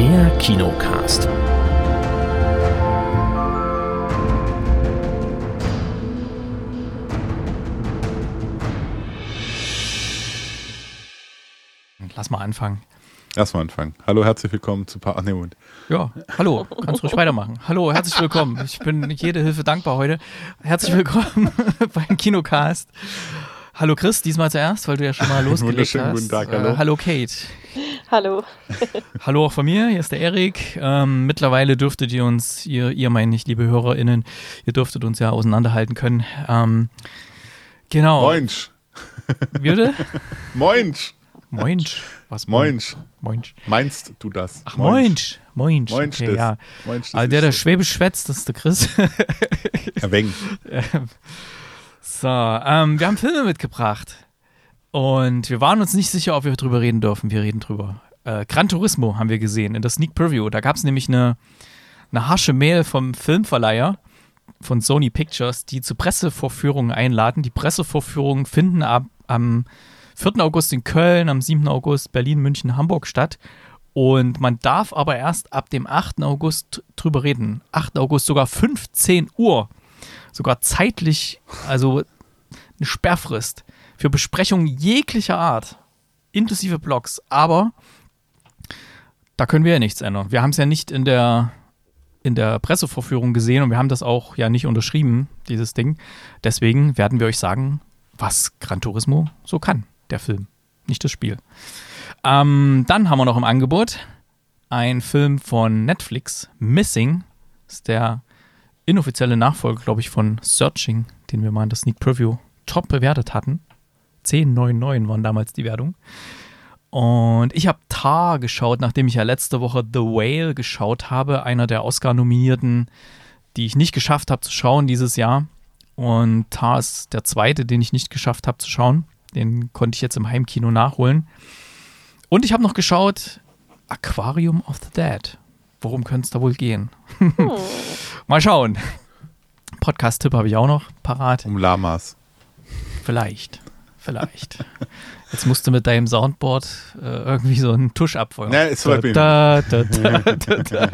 Der Kinocast. Lass mal anfangen. Lass mal anfangen. Hallo, herzlich willkommen zu pa Ach, nee, Moment. Ja, hallo, kannst ruhig weitermachen. Hallo, herzlich willkommen. Ich bin jede Hilfe dankbar heute. Herzlich willkommen beim Kinocast. Hallo Chris, diesmal zuerst, weil du ja schon mal losgelegt hast. guten Tag, hallo. Äh, hallo Kate. Hallo. Hallo auch von mir, hier ist der Erik. Ähm, mittlerweile dürftet ihr uns, ihr, ihr meine ich, liebe HörerInnen, ihr dürftet uns ja auseinanderhalten können. Ähm, genau. Moinsch. Bitte? Moinsch. Moinsch. Was? Moinsch. Moinsch. Meinst du das? Ach, Moinsch. Moinsch. Moinsch, okay, ja. Moinsch, Also der, ist der. Schwäbisch schwätzt, das ist der Chris. Ein wenig. So, ähm, wir haben Filme mitgebracht. Und wir waren uns nicht sicher, ob wir drüber reden dürfen. Wir reden drüber. Äh, Gran Turismo haben wir gesehen in der Sneak Preview. Da gab es nämlich eine, eine harsche Mail vom Filmverleiher von Sony Pictures, die zu Pressevorführungen einladen. Die Pressevorführungen finden ab, am 4. August in Köln, am 7. August Berlin, München, Hamburg statt. Und man darf aber erst ab dem 8. August drüber reden. 8. August sogar 15 Uhr. Sogar zeitlich, also eine Sperrfrist für Besprechungen jeglicher Art, inklusive Blogs. Aber da können wir ja nichts ändern. Wir haben es ja nicht in der, in der Pressevorführung gesehen und wir haben das auch ja nicht unterschrieben, dieses Ding. Deswegen werden wir euch sagen, was Gran Turismo so kann, der Film, nicht das Spiel. Ähm, dann haben wir noch im Angebot ein Film von Netflix, Missing. Ist der inoffizielle Nachfolger, glaube ich, von Searching, den wir mal in der Sneak Preview top bewertet hatten. 10,99 waren damals die Wertung. Und ich habe Tar geschaut, nachdem ich ja letzte Woche The Whale geschaut habe, einer der Oscar-Nominierten, die ich nicht geschafft habe zu schauen dieses Jahr. Und Tar ist der zweite, den ich nicht geschafft habe zu schauen. Den konnte ich jetzt im Heimkino nachholen. Und ich habe noch geschaut Aquarium of the Dead. Worum könnte es da wohl gehen? Mal schauen. Podcast-Tipp habe ich auch noch parat. Um Lamas. Vielleicht. Vielleicht. Jetzt musst du mit deinem Soundboard äh, irgendwie so einen Tusch abfeuern. Nee, ist da, da, da, da, da.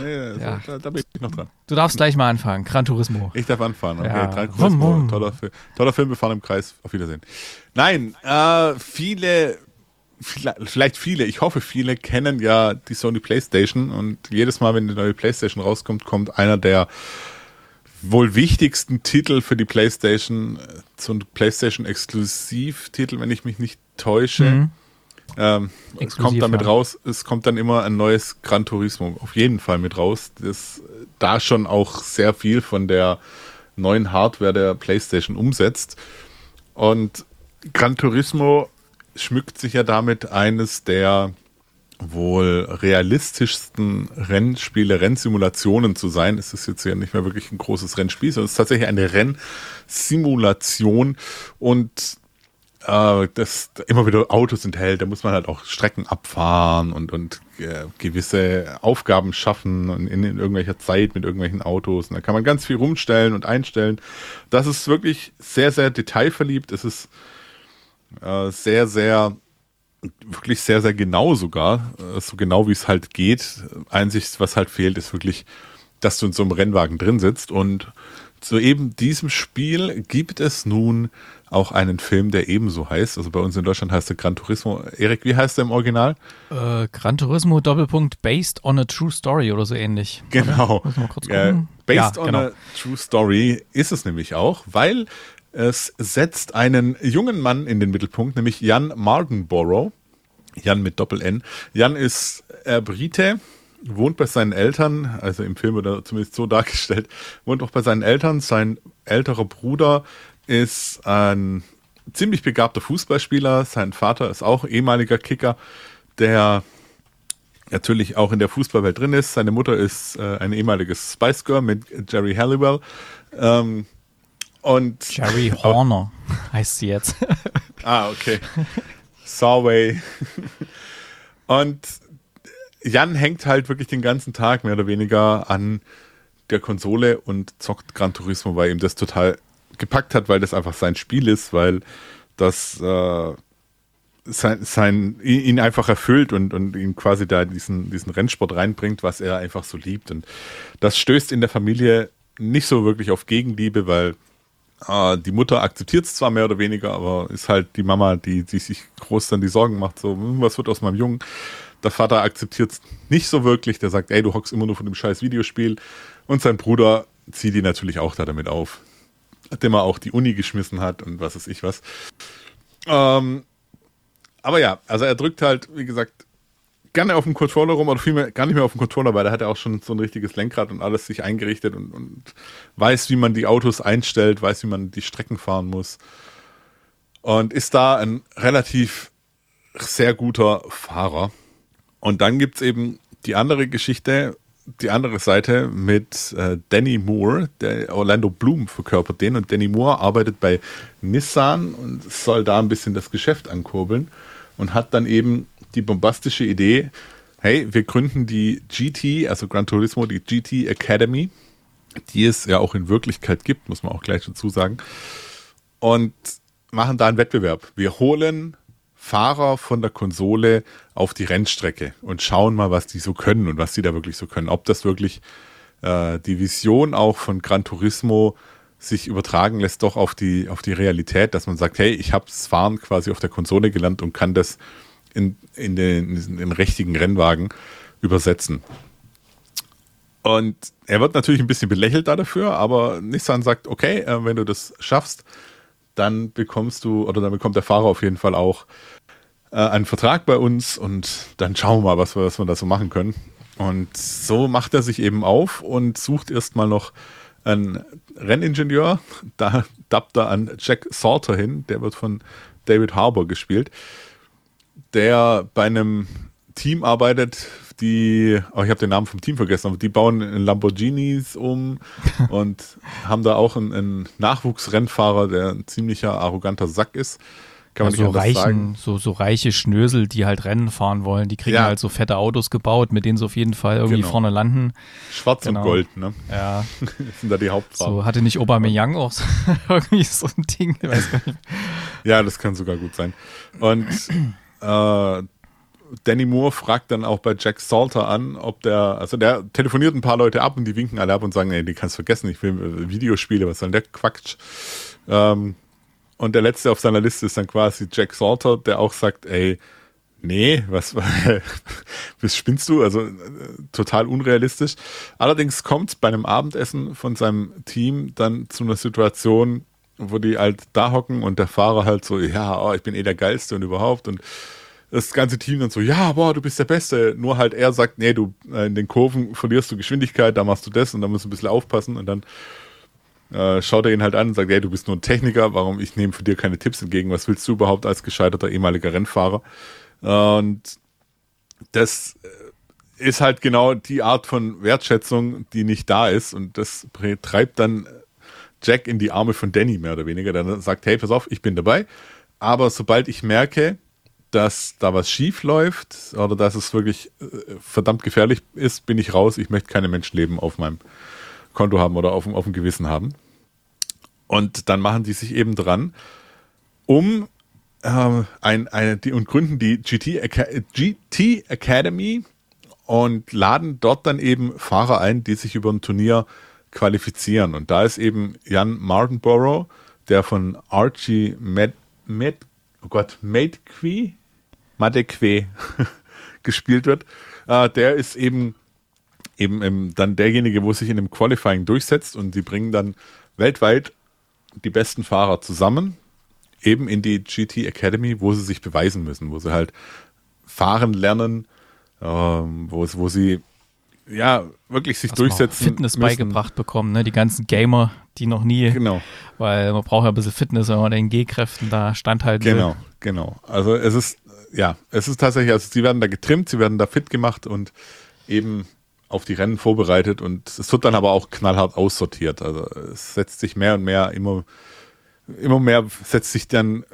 Nee, Ja. da, da bin ich noch dran. Du darfst gleich mal anfangen. Gran Turismo. Ich darf anfahren. Okay, Ja. Gran Turismo, wum. toller, Film, toller Film, wir fahren im Kreis. Auf Wiedersehen. Nein, äh, viele, viele, vielleicht viele, ich hoffe viele kennen ja die Sony Playstation und jedes Mal, wenn die neue Playstation rauskommt, kommt einer der wohl wichtigsten Titel für die Playstation, so ein Playstation-Exklusivtitel, wenn ich mich nicht täusche. Mhm. Ähm, es kommt damit ja. raus, es kommt dann immer ein neues Gran Turismo auf jeden Fall mit raus, das da schon auch sehr viel von der neuen Hardware der PlayStation umsetzt. Und Gran Turismo schmückt sich ja damit eines der wohl realistischsten Rennspiele, Rennsimulationen zu sein. Es ist jetzt ja nicht mehr wirklich ein großes Rennspiel, sondern es ist tatsächlich eine Rennsimulation und äh, das immer wieder Autos enthält. Da muss man halt auch Strecken abfahren und, und äh, gewisse Aufgaben schaffen und in, in irgendwelcher Zeit mit irgendwelchen Autos. Und da kann man ganz viel rumstellen und einstellen. Das ist wirklich sehr, sehr detailverliebt. Es ist äh, sehr, sehr wirklich sehr, sehr genau sogar, äh, so genau wie es halt geht. Einzig, was halt fehlt, ist wirklich, dass du in so einem Rennwagen drin sitzt. Und zu eben diesem Spiel gibt es nun auch einen Film, der ebenso heißt. Also bei uns in Deutschland heißt er Gran Turismo. Erik, wie heißt der im Original? Äh, Gran Turismo Doppelpunkt Based on a True Story oder so ähnlich. Genau. Muss mal kurz gucken. based Ja, on genau. a true story ist es nämlich auch, weil es setzt einen jungen Mann in den Mittelpunkt, nämlich Jan Mardenborough. Jan mit Doppel-N. Jan ist äh, Brite, wohnt bei seinen Eltern, also im Film wird er zumindest so dargestellt, wohnt auch bei seinen Eltern. Sein älterer Bruder ist ein ziemlich begabter Fußballspieler. Sein Vater ist auch ehemaliger Kicker, der natürlich auch in der Fußballwelt drin ist. Seine Mutter ist äh, ein ehemaliges Spice Girl mit Jerry Halliwell. Ähm, und Jerry Horner heißt sie jetzt. Ah, okay. Sawway. Und Jan hängt halt wirklich den ganzen Tag mehr oder weniger an der Konsole und zockt Gran Turismo, weil ihm das total gepackt hat, weil das einfach sein Spiel ist, weil das äh, sein, sein, ihn einfach erfüllt und, und ihn quasi da diesen, diesen Rennsport reinbringt, was er einfach so liebt. Und das stößt in der Familie nicht so wirklich auf Gegenliebe, weil äh, die Mutter akzeptiert es zwar mehr oder weniger, aber ist halt die Mama, die, die sich groß dann die Sorgen macht, so, hm, was wird aus meinem Jungen? Der Vater akzeptiert es nicht so wirklich, der sagt, ey, du hockst immer nur von dem scheiß Videospiel. Und sein Bruder zieht ihn natürlich auch da damit auf. Dem er auch die Uni geschmissen hat und was weiß ich was. Ähm, aber ja, also er drückt halt, wie gesagt, gerne auf dem Controller rum oder vielmehr gar nicht mehr auf dem Controller, weil da hat er auch schon so ein richtiges Lenkrad und alles sich eingerichtet und, und weiß, wie man die Autos einstellt, weiß, wie man die Strecken fahren muss. Und ist da ein relativ sehr guter Fahrer. Und dann gibt es eben die andere Geschichte, die andere Seite mit äh, Danny Moore, der Orlando Bloom verkörpert den und Danny Moore arbeitet bei Nissan und soll da ein bisschen das Geschäft ankurbeln und hat dann eben die bombastische Idee, hey, wir gründen die GT, also Gran Turismo, die GT Academy, die es ja auch in Wirklichkeit gibt, muss man auch gleich dazu sagen, und machen da einen Wettbewerb. Wir holen Fahrer von der Konsole auf die Rennstrecke und schauen mal, was die so können und was die da wirklich so können. Ob das wirklich äh, die Vision auch von Gran Turismo sich übertragen lässt, doch auf die, auf die Realität, dass man sagt, hey, ich habe das Fahren quasi auf der Konsole gelernt und kann das in, in, den, in den richtigen Rennwagen übersetzen. Und er wird natürlich ein bisschen belächelt da dafür, aber Nissan sagt, okay, äh, wenn du das schaffst, dann bekommst du, oder dann bekommt der Fahrer auf jeden Fall auch äh, einen Vertrag bei uns und dann schauen wir mal, was wir, was wir da so machen können. Und so macht er sich eben auf und sucht erstmal noch einen Renningenieur. Da dappt er an Jack Salter hin, der wird von David Harbour gespielt der bei einem Team arbeitet, die, oh, ich habe den Namen vom Team vergessen, aber die bauen Lamborghinis um und haben da auch einen, einen, Nachwuchsrennfahrer, der ein ziemlicher arroganter Sack ist. Kann man ja, so reichen, sagen. So, so reiche Schnösel, die halt Rennen fahren wollen, die kriegen ja. halt so fette Autos gebaut, mit denen sie auf jeden Fall irgendwie genau. vorne landen. Schwarz genau. und Gold, ne? Ja. das sind da die Hauptfarben. So hatte nicht Aubameyang auch so, irgendwie so ein Ding. Ja, das kann sogar gut sein. Und äh, Danny Moore fragt dann auch bei Jack Salter an, ob der, also der telefoniert ein paar Leute ab und die winken alle ab und sagen, ey, die kannst du vergessen, ich will Videospiele, was soll denn der Quatsch? Ähm, und der letzte auf seiner Liste ist dann quasi Jack Salter, der auch sagt, ey, nee, was, was spinnst du? Also äh, total unrealistisch. Allerdings kommt bei einem Abendessen von seinem Team dann zu einer Situation, wo die halt da hocken und der Fahrer halt so, ja, oh, ich bin eh der Geilste und überhaupt und das ganze Team dann so, ja, boah, du bist der Beste. Nur halt er sagt, nee, du äh, in den Kurven verlierst du Geschwindigkeit, da machst du das und da musst du ein bisschen aufpassen und dann äh, schaut er ihn halt an und sagt, hey, du bist nur ein Techniker, warum ich nehme von dir keine Tipps entgegen, was willst du überhaupt als gescheiterter ehemaliger Rennfahrer? Und das äh, ist halt genau die Art von Wertschätzung, die nicht da ist und das treibt dann Jack in die Arme von Danny mehr oder weniger, der dann sagt, hey, pass auf, ich bin dabei. Aber sobald ich merke, dass da was schief läuft oder dass es wirklich äh, verdammt gefährlich ist, bin ich raus. Ich möchte keine Menschenleben auf meinem Konto haben oder auf, auf dem Gewissen haben. Und dann machen die sich eben dran, um äh, ein, eine, die, und gründen die GT, GT Academy und laden dort dann eben Fahrer ein, die sich über ein Turnier qualifizieren. Und da ist eben Jan Martinborough, der von Archie Med, Med oh Gott, Madeque, Madeque gespielt wird. Äh, der ist eben eben im, dann derjenige, wo sich in dem Qualifying durchsetzt und die bringen dann weltweit die besten Fahrer zusammen, eben in die GT Academy, wo sie sich beweisen müssen, wo sie halt fahren lernen, ähm, wo, wo sie ja, wirklich sich durchsetzen. Fitness müssen. beigebracht bekommen, ne? Die ganzen Gamer, die noch nie. Genau. Weil man braucht ja ein bisschen Fitness, wenn man den G-Kräften da standhalten Genau, will. genau. Also es ist, ja, es ist tatsächlich, also sie werden da getrimmt, sie werden da fit gemacht und eben auf die Rennen vorbereitet und es wird dann aber auch knallhart aussortiert. Also es setzt sich mehr und mehr immer, immer mehr setzt sich dann, äh,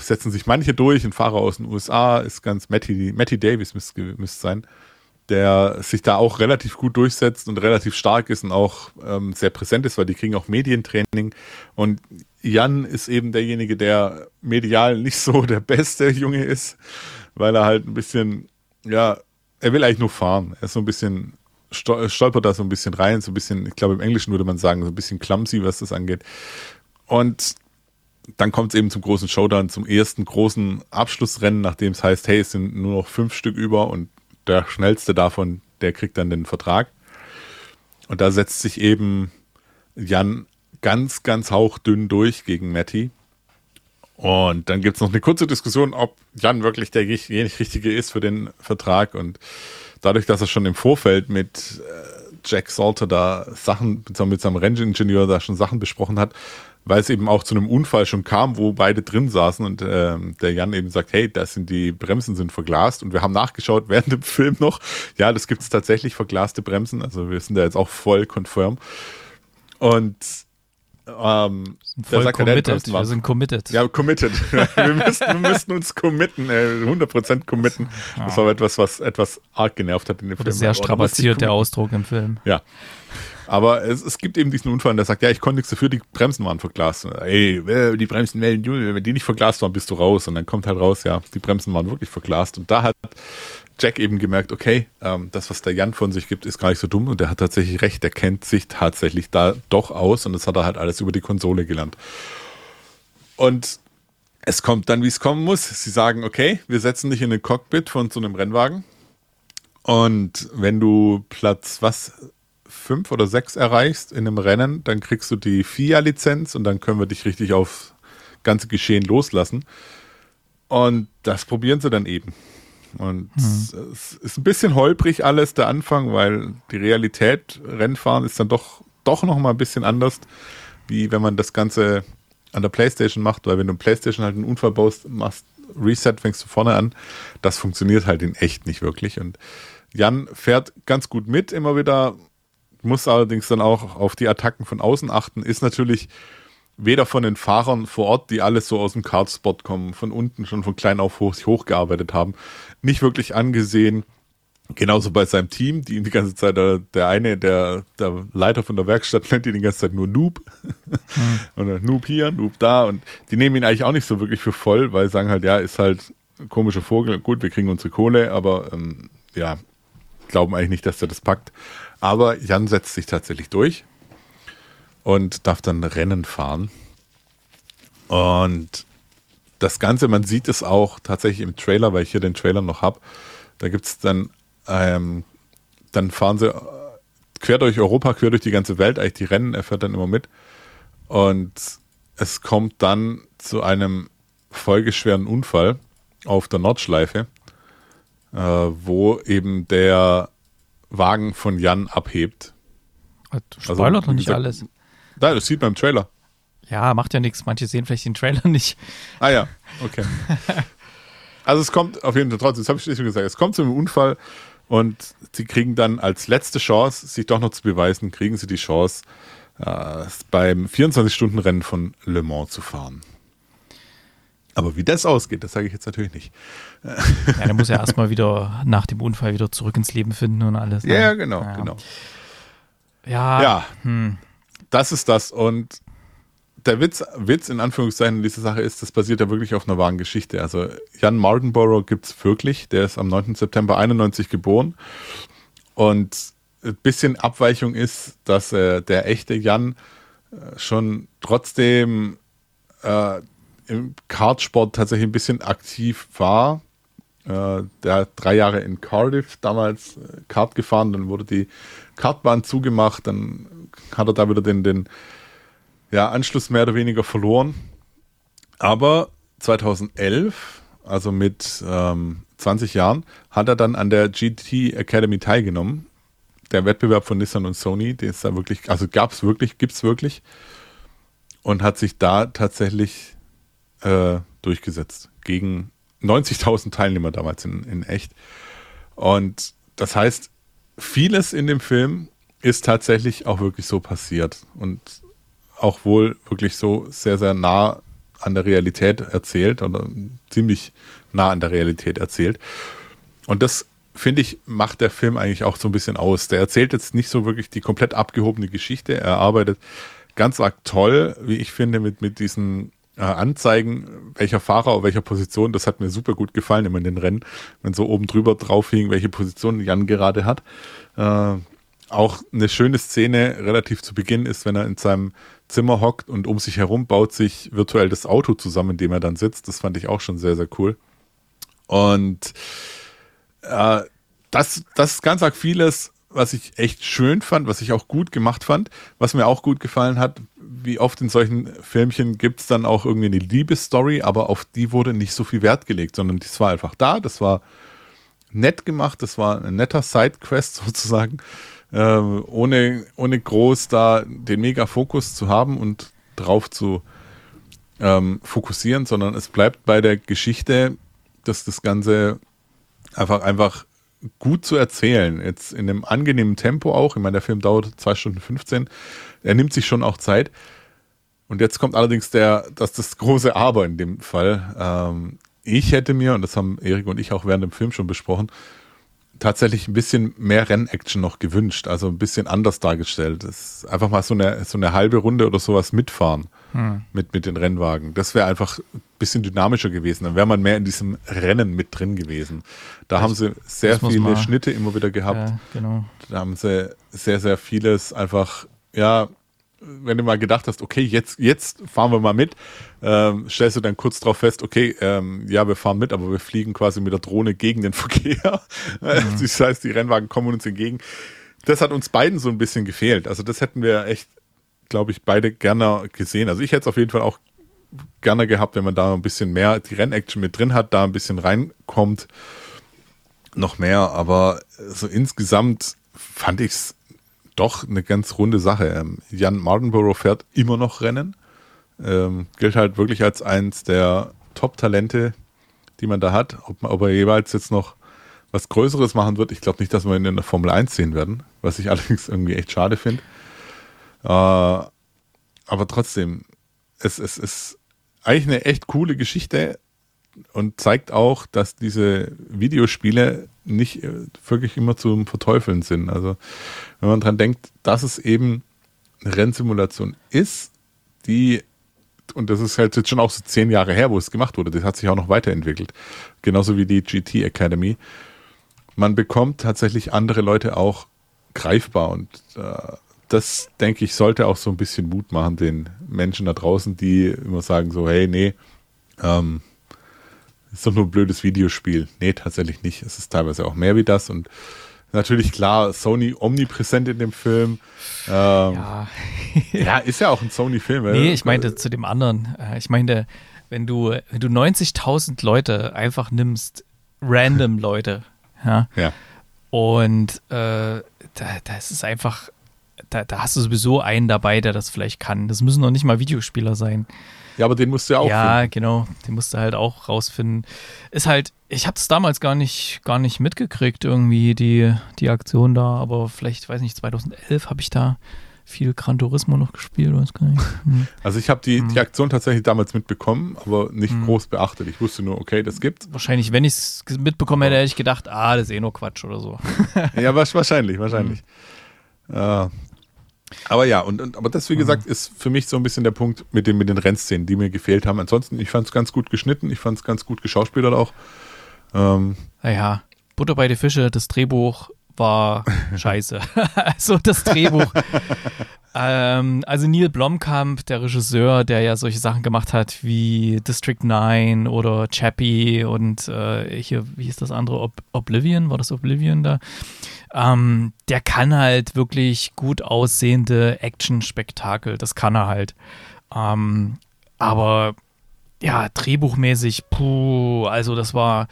setzen sich manche durch, ein Fahrer aus den USA ist ganz Matty, Matty Davis müsste, müsste sein der sich da auch relativ gut durchsetzt und relativ stark ist und auch ähm, sehr präsent ist, weil die kriegen auch Medientraining. Und Jan ist eben derjenige, der medial nicht so der beste Junge ist, weil er halt ein bisschen, ja, er will eigentlich nur fahren. Er ist so ein bisschen, stolpert da so ein bisschen rein, so ein bisschen, ich glaube im Englischen würde man sagen, so ein bisschen clumsy, was das angeht. Und dann kommt es eben zum großen Showdown, zum ersten großen Abschlussrennen, nachdem es heißt, hey, es sind nur noch fünf Stück über und der schnellste davon, der kriegt dann den Vertrag. Und da setzt sich eben Jan ganz, ganz hauchdünn durch gegen Matty. Und dann gibt es noch eine kurze Diskussion, ob Jan wirklich der richtige ist für den Vertrag. Und dadurch, dass er schon im Vorfeld mit äh, Jack Salter da Sachen, mit seinem Renningenieur da schon Sachen besprochen hat, weil es eben auch zu einem Unfall schon kam, wo beide drin saßen und äh, der Jan eben sagt, hey, das sind die Bremsen sind verglast und wir haben nachgeschaut während dem Film noch, ja, das gibt es tatsächlich verglaste Bremsen, also wir sind da jetzt auch voll confirm und ähm, voll sagt committed. Der, wir sind committed. Ja, committed. wir, müssten, wir müssten uns committen, äh, 100% committen. Das war etwas, was etwas arg genervt hat in dem Oder Film. Sehr strapaziert der Ausdruck im Film. Ja. Aber es, es gibt eben diesen Unfall, der sagt, ja, ich konnte nichts dafür, die Bremsen waren verglast. Ey, die Bremsen melden, wenn die nicht verglast waren, bist du raus. Und dann kommt halt raus, ja, die Bremsen waren wirklich verglast. Und da hat Jack eben gemerkt, okay, ähm, das, was der Jan von sich gibt, ist gar nicht so dumm. Und der hat tatsächlich recht, der kennt sich tatsächlich da doch aus. Und das hat er halt alles über die Konsole gelernt. Und es kommt dann, wie es kommen muss. Sie sagen, okay, wir setzen dich in den Cockpit von so einem Rennwagen. Und wenn du Platz, was, fünf oder sechs erreichst in einem Rennen, dann kriegst du die FIA-Lizenz und dann können wir dich richtig aufs ganze Geschehen loslassen. Und das probieren sie dann eben. Und mhm. es ist ein bisschen holprig alles der Anfang, weil die Realität Rennfahren ist dann doch, doch noch mal ein bisschen anders, wie wenn man das Ganze an der Playstation macht, weil wenn du Playstation halt einen Unfall baust, machst Reset, fängst du vorne an. Das funktioniert halt in echt nicht wirklich. Und Jan fährt ganz gut mit, immer wieder muss allerdings dann auch auf die Attacken von außen achten, ist natürlich weder von den Fahrern vor Ort, die alles so aus dem Kartspot kommen, von unten schon von klein auf hoch sich hochgearbeitet haben, nicht wirklich angesehen. Genauso bei seinem Team, die ihn die ganze Zeit, der, der eine, der, der Leiter von der Werkstatt nennt ihn die ganze Zeit nur Noob. Hm. und Noob hier, Noob da. Und die nehmen ihn eigentlich auch nicht so wirklich für voll, weil sagen halt, ja, ist halt ein komischer Vogel. Gut, wir kriegen unsere Kohle, aber ähm, ja, glauben eigentlich nicht, dass er das packt. Aber Jan setzt sich tatsächlich durch und darf dann Rennen fahren. Und das Ganze, man sieht es auch tatsächlich im Trailer, weil ich hier den Trailer noch habe. Da gibt es dann, ähm, dann fahren sie quer durch Europa, quer durch die ganze Welt, eigentlich die Rennen, er fährt dann immer mit. Und es kommt dann zu einem folgeschweren Unfall auf der Nordschleife, äh, wo eben der Wagen von Jan abhebt. Also, spoilert also, doch nicht gesagt, alles. Da, das sieht man im Trailer. Ja, macht ja nichts. Manche sehen vielleicht den Trailer nicht. Ah ja, okay. also es kommt auf jeden Fall trotzdem, das habe ich schon gesagt, es kommt zu einem Unfall und sie kriegen dann als letzte Chance, sich doch noch zu beweisen, kriegen sie die Chance, äh, beim 24-Stunden-Rennen von Le Mans zu fahren. Aber wie das ausgeht, das sage ich jetzt natürlich nicht. Ja, der muss ja erstmal wieder nach dem Unfall wieder zurück ins Leben finden und alles. Ne? Ja, genau, ja. genau. Ja. Ja. Hm. Das ist das. Und der Witz, Witz in Anführungszeichen in dieser Sache ist, das basiert ja wirklich auf einer wahren Geschichte. Also Jan Mardenborough gibt es wirklich. Der ist am 9. September 91 geboren. Und ein bisschen Abweichung ist, dass äh, der echte Jan äh, schon trotzdem äh, im Kartsport tatsächlich ein bisschen aktiv war. Äh, der hat drei Jahre in Cardiff damals äh, Kart gefahren, dann wurde die Kartbahn zugemacht, dann hat er da wieder den, den ja, Anschluss mehr oder weniger verloren. Aber 2011, also mit ähm, 20 Jahren, hat er dann an der GT Academy teilgenommen. Der Wettbewerb von Nissan und Sony, den ist da wirklich, also gab es wirklich, gibt es wirklich. Und hat sich da tatsächlich äh, durchgesetzt. Gegen 90.000 Teilnehmer damals in, in echt. Und das heißt, vieles in dem Film ist tatsächlich auch wirklich so passiert und auch wohl wirklich so sehr, sehr nah an der Realität erzählt oder ziemlich nah an der Realität erzählt. Und das finde ich, macht der Film eigentlich auch so ein bisschen aus. Der erzählt jetzt nicht so wirklich die komplett abgehobene Geschichte. Er arbeitet ganz arg toll, wie ich finde, mit, mit diesen Anzeigen, welcher Fahrer auf welcher Position. Das hat mir super gut gefallen immer in den Rennen, wenn so oben drüber drauf hing, welche Position Jan gerade hat. Äh, auch eine schöne Szene relativ zu Beginn ist, wenn er in seinem Zimmer hockt und um sich herum baut sich virtuell das Auto zusammen, in dem er dann sitzt. Das fand ich auch schon sehr, sehr cool. Und äh, das, das ist ganz arg vieles, was ich echt schön fand, was ich auch gut gemacht fand. Was mir auch gut gefallen hat, wie oft in solchen Filmchen gibt es dann auch irgendwie eine Liebesstory, aber auf die wurde nicht so viel Wert gelegt, sondern das war einfach da, das war nett gemacht, das war ein netter Sidequest sozusagen äh, ohne, ohne groß da den Mega-Fokus zu haben und drauf zu ähm, fokussieren, sondern es bleibt bei der Geschichte, dass das Ganze einfach, einfach gut zu erzählen. Jetzt in einem angenehmen Tempo auch. Ich meine, der Film dauert 2 Stunden 15. Er nimmt sich schon auch Zeit. Und jetzt kommt allerdings der, das, das große Aber in dem Fall. Ähm, ich hätte mir, und das haben Erik und ich auch während dem Film schon besprochen, tatsächlich ein bisschen mehr Rennaction noch gewünscht, also ein bisschen anders dargestellt. Das einfach mal so eine, so eine halbe Runde oder sowas mitfahren hm. mit, mit den Rennwagen. Das wäre einfach ein bisschen dynamischer gewesen. Dann wäre man mehr in diesem Rennen mit drin gewesen. Da das, haben sie sehr viele Schnitte immer wieder gehabt. Ja, genau. Da haben sie sehr, sehr vieles einfach, ja, wenn du mal gedacht hast, okay, jetzt, jetzt fahren wir mal mit, ähm, stellst du dann kurz drauf fest, okay, ähm, ja, wir fahren mit, aber wir fliegen quasi mit der Drohne gegen den Verkehr. Mhm. Das heißt, die Rennwagen kommen uns entgegen. Das hat uns beiden so ein bisschen gefehlt. Also das hätten wir echt, glaube ich, beide gerne gesehen. Also ich hätte es auf jeden Fall auch gerne gehabt, wenn man da ein bisschen mehr die Rennaction mit drin hat, da ein bisschen reinkommt, noch mehr. Aber so insgesamt fand ich es doch eine ganz runde Sache. Ähm, Jan Mardenborough fährt immer noch Rennen. Ähm, gilt halt wirklich als eins der Top-Talente, die man da hat. Ob, ob, er jeweils jetzt noch was Größeres machen wird, ich glaube nicht, dass wir ihn in der Formel 1 sehen werden, was ich allerdings irgendwie echt schade finde. Äh, aber trotzdem, es, es ist eigentlich eine echt coole Geschichte und zeigt auch, dass diese Videospiele nicht äh, wirklich immer zum Verteufeln sind. Also wenn man dran denkt, dass es eben eine Rennsimulation ist, die und das ist halt jetzt schon auch so zehn Jahre her, wo es gemacht wurde. Das hat sich auch noch weiterentwickelt. Genauso wie die GT Academy. Man bekommt tatsächlich andere Leute auch greifbar und äh, das, denke ich, sollte auch so ein bisschen Mut machen den Menschen da draußen, die immer sagen so, hey, nee, ähm, ist doch nur ein blödes Videospiel. Nee, tatsächlich nicht. Es ist teilweise auch mehr wie das und natürlich klar, Sony omnipräsent in dem Film. Ähm, ja. ja, ist ja auch ein Sony-Film. Nee, ich meinte zu dem anderen. Äh, ich meinte, wenn du, wenn du 90.000 Leute einfach nimmst, random Leute, ja, ja. und äh, da, das ist einfach, da, da hast du sowieso einen dabei, der das vielleicht kann. Das müssen noch nicht mal Videospieler sein. Ja, aber den musst du ja auch Ja, finden. genau. Den musst du halt auch rausfinden. Ist halt, ich habe es damals gar nicht, gar nicht mitgekriegt, irgendwie, die, die Aktion da. Aber vielleicht, weiß nicht, 2011 habe ich da viel Gran Turismo noch gespielt, weiß gar nicht. Hm. Also ich habe die, hm. die Aktion tatsächlich damals mitbekommen, aber nicht hm. groß beachtet. Ich wusste nur, okay, das gibt's. Wahrscheinlich, wenn ich es mitbekommen hätte, hätte ich gedacht, ah, das ist eh nur Quatsch oder so. ja, wahrscheinlich, wahrscheinlich. Äh, aber ja, und, und aber das, wie gesagt, ist für mich so ein bisschen der Punkt mit den, mit den Rennszenen, die mir gefehlt haben. Ansonsten, ich fand es ganz gut geschnitten, ich fand es ganz gut geschauspielert auch. Ähm, naja, Butter bei die Fische, das Drehbuch war scheiße. also das Drehbuch. ähm, also Neil Blomkamp, der Regisseur, der ja solche Sachen gemacht hat wie District 9 oder Chappie und äh, hier, wie hieß das andere? Ob Oblivion, war das Oblivion da? Ähm, der kann halt wirklich gut aussehende Action-Spektakel. Das kann er halt. Ähm, aber ja, drehbuchmäßig, puh, also das war.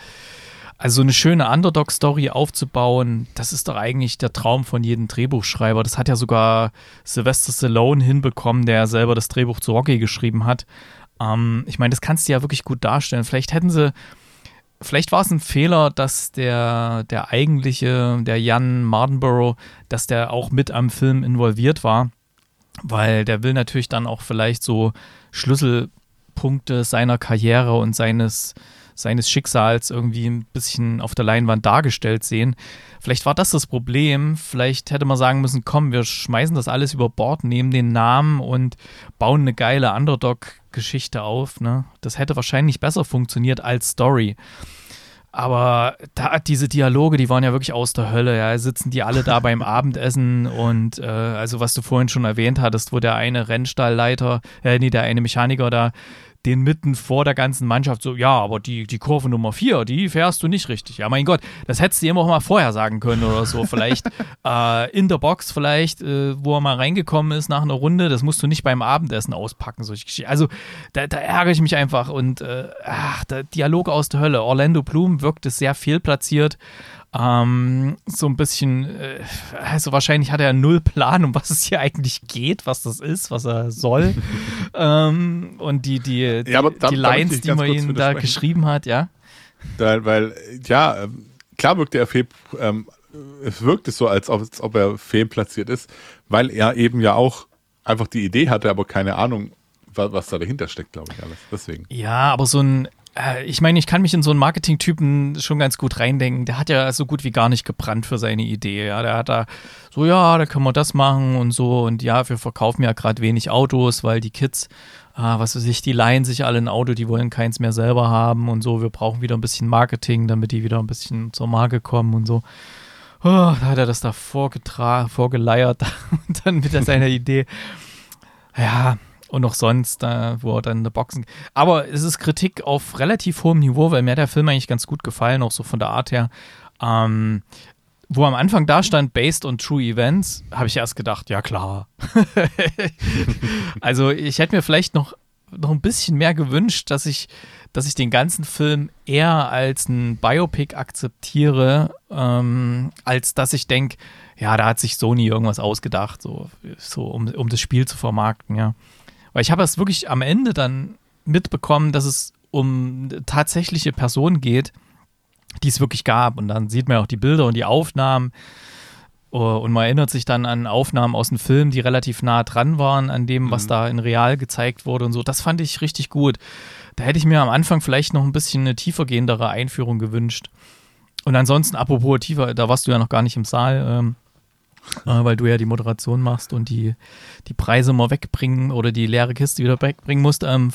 Also so eine schöne Underdog-Story aufzubauen, das ist doch eigentlich der Traum von jedem Drehbuchschreiber. Das hat ja sogar Sylvester Stallone hinbekommen, der selber das Drehbuch zu Rocky geschrieben hat. Ähm, ich meine, das kannst du ja wirklich gut darstellen. Vielleicht hätten sie vielleicht war es ein Fehler, dass der, der eigentliche, der Jan Mardenborough, dass der auch mit am Film involviert war, weil der will natürlich dann auch vielleicht so Schlüssel Tiefpunkte seiner Karriere und seines, seines Schicksals irgendwie ein bisschen auf der Leinwand dargestellt sehen. Vielleicht war das das Problem. Vielleicht hätte man sagen müssen, komm, wir schmeißen das alles über Bord, nehmen den Namen und bauen eine geile Underdog-Geschichte auf. Ne? Das hätte wahrscheinlich besser funktioniert als Story. Aber da diese Dialoge, die waren ja wirklich aus der Hölle. Ja, sitzen die alle da beim Abendessen und äh, also was du vorhin schon erwähnt hattest, wo der eine Rennstallleiter, äh, nee, der eine Mechaniker da den mitten vor der ganzen Mannschaft so, ja, aber die, die Kurve Nummer 4, die fährst du nicht richtig. Ja, mein Gott, das hättest du immer auch mal vorher sagen können oder so. Vielleicht äh, in der Box, vielleicht, äh, wo er mal reingekommen ist nach einer Runde, das musst du nicht beim Abendessen auspacken. Solche Geschichten. Also, da, da, ärgere ich mich einfach und äh, ach, der Dialog aus der Hölle. Orlando Bloom wirkte sehr fehlplatziert. Ähm, so ein bisschen, äh, also wahrscheinlich hat er null Plan, um was es hier eigentlich geht, was das ist, was er soll. ähm, und die, die, die, ja, die Lines, die man ihm da geschrieben hat, ja. Da, weil, ja, ähm, klar wirkte er fehl, ähm, es wirkte so, als ob, als ob er fehlplatziert ist, weil er eben ja auch einfach die Idee hatte, aber keine Ahnung, was, da dahinter steckt, glaube ich, alles. Deswegen. Ja, aber so ein, ich meine, ich kann mich in so einen Marketing-Typen schon ganz gut reindenken. Der hat ja so gut wie gar nicht gebrannt für seine Idee. Ja, der hat da so, ja, da können wir das machen und so. Und ja, wir verkaufen ja gerade wenig Autos, weil die Kids, ah, was weiß ich, die leihen sich alle ein Auto, die wollen keins mehr selber haben und so. Wir brauchen wieder ein bisschen Marketing, damit die wieder ein bisschen zur Marke kommen und so. Oh, da hat er das da vorgeleiert und dann mit seiner Idee. Ja, und auch sonst, äh, wo er dann in der Boxen. Aber es ist Kritik auf relativ hohem Niveau, weil mir hat der Film eigentlich ganz gut gefallen, auch so von der Art her. Ähm, wo am Anfang da stand, based on true events, habe ich erst gedacht, ja klar. also ich hätte mir vielleicht noch, noch ein bisschen mehr gewünscht, dass ich, dass ich den ganzen Film eher als ein Biopic akzeptiere, ähm, als dass ich denke, ja, da hat sich Sony irgendwas ausgedacht, so, so um, um das Spiel zu vermarkten, ja. Weil ich habe es wirklich am Ende dann mitbekommen, dass es um tatsächliche Personen geht, die es wirklich gab. Und dann sieht man auch die Bilder und die Aufnahmen. Oh, und man erinnert sich dann an Aufnahmen aus dem Film, die relativ nah dran waren an dem, was mhm. da in real gezeigt wurde und so. Das fand ich richtig gut. Da hätte ich mir am Anfang vielleicht noch ein bisschen eine tiefergehendere Einführung gewünscht. Und ansonsten, apropos tiefer, da warst du ja noch gar nicht im Saal. Ähm, äh, weil du ja die Moderation machst und die, die Preise mal wegbringen oder die leere Kiste wieder wegbringen musst. Ähm,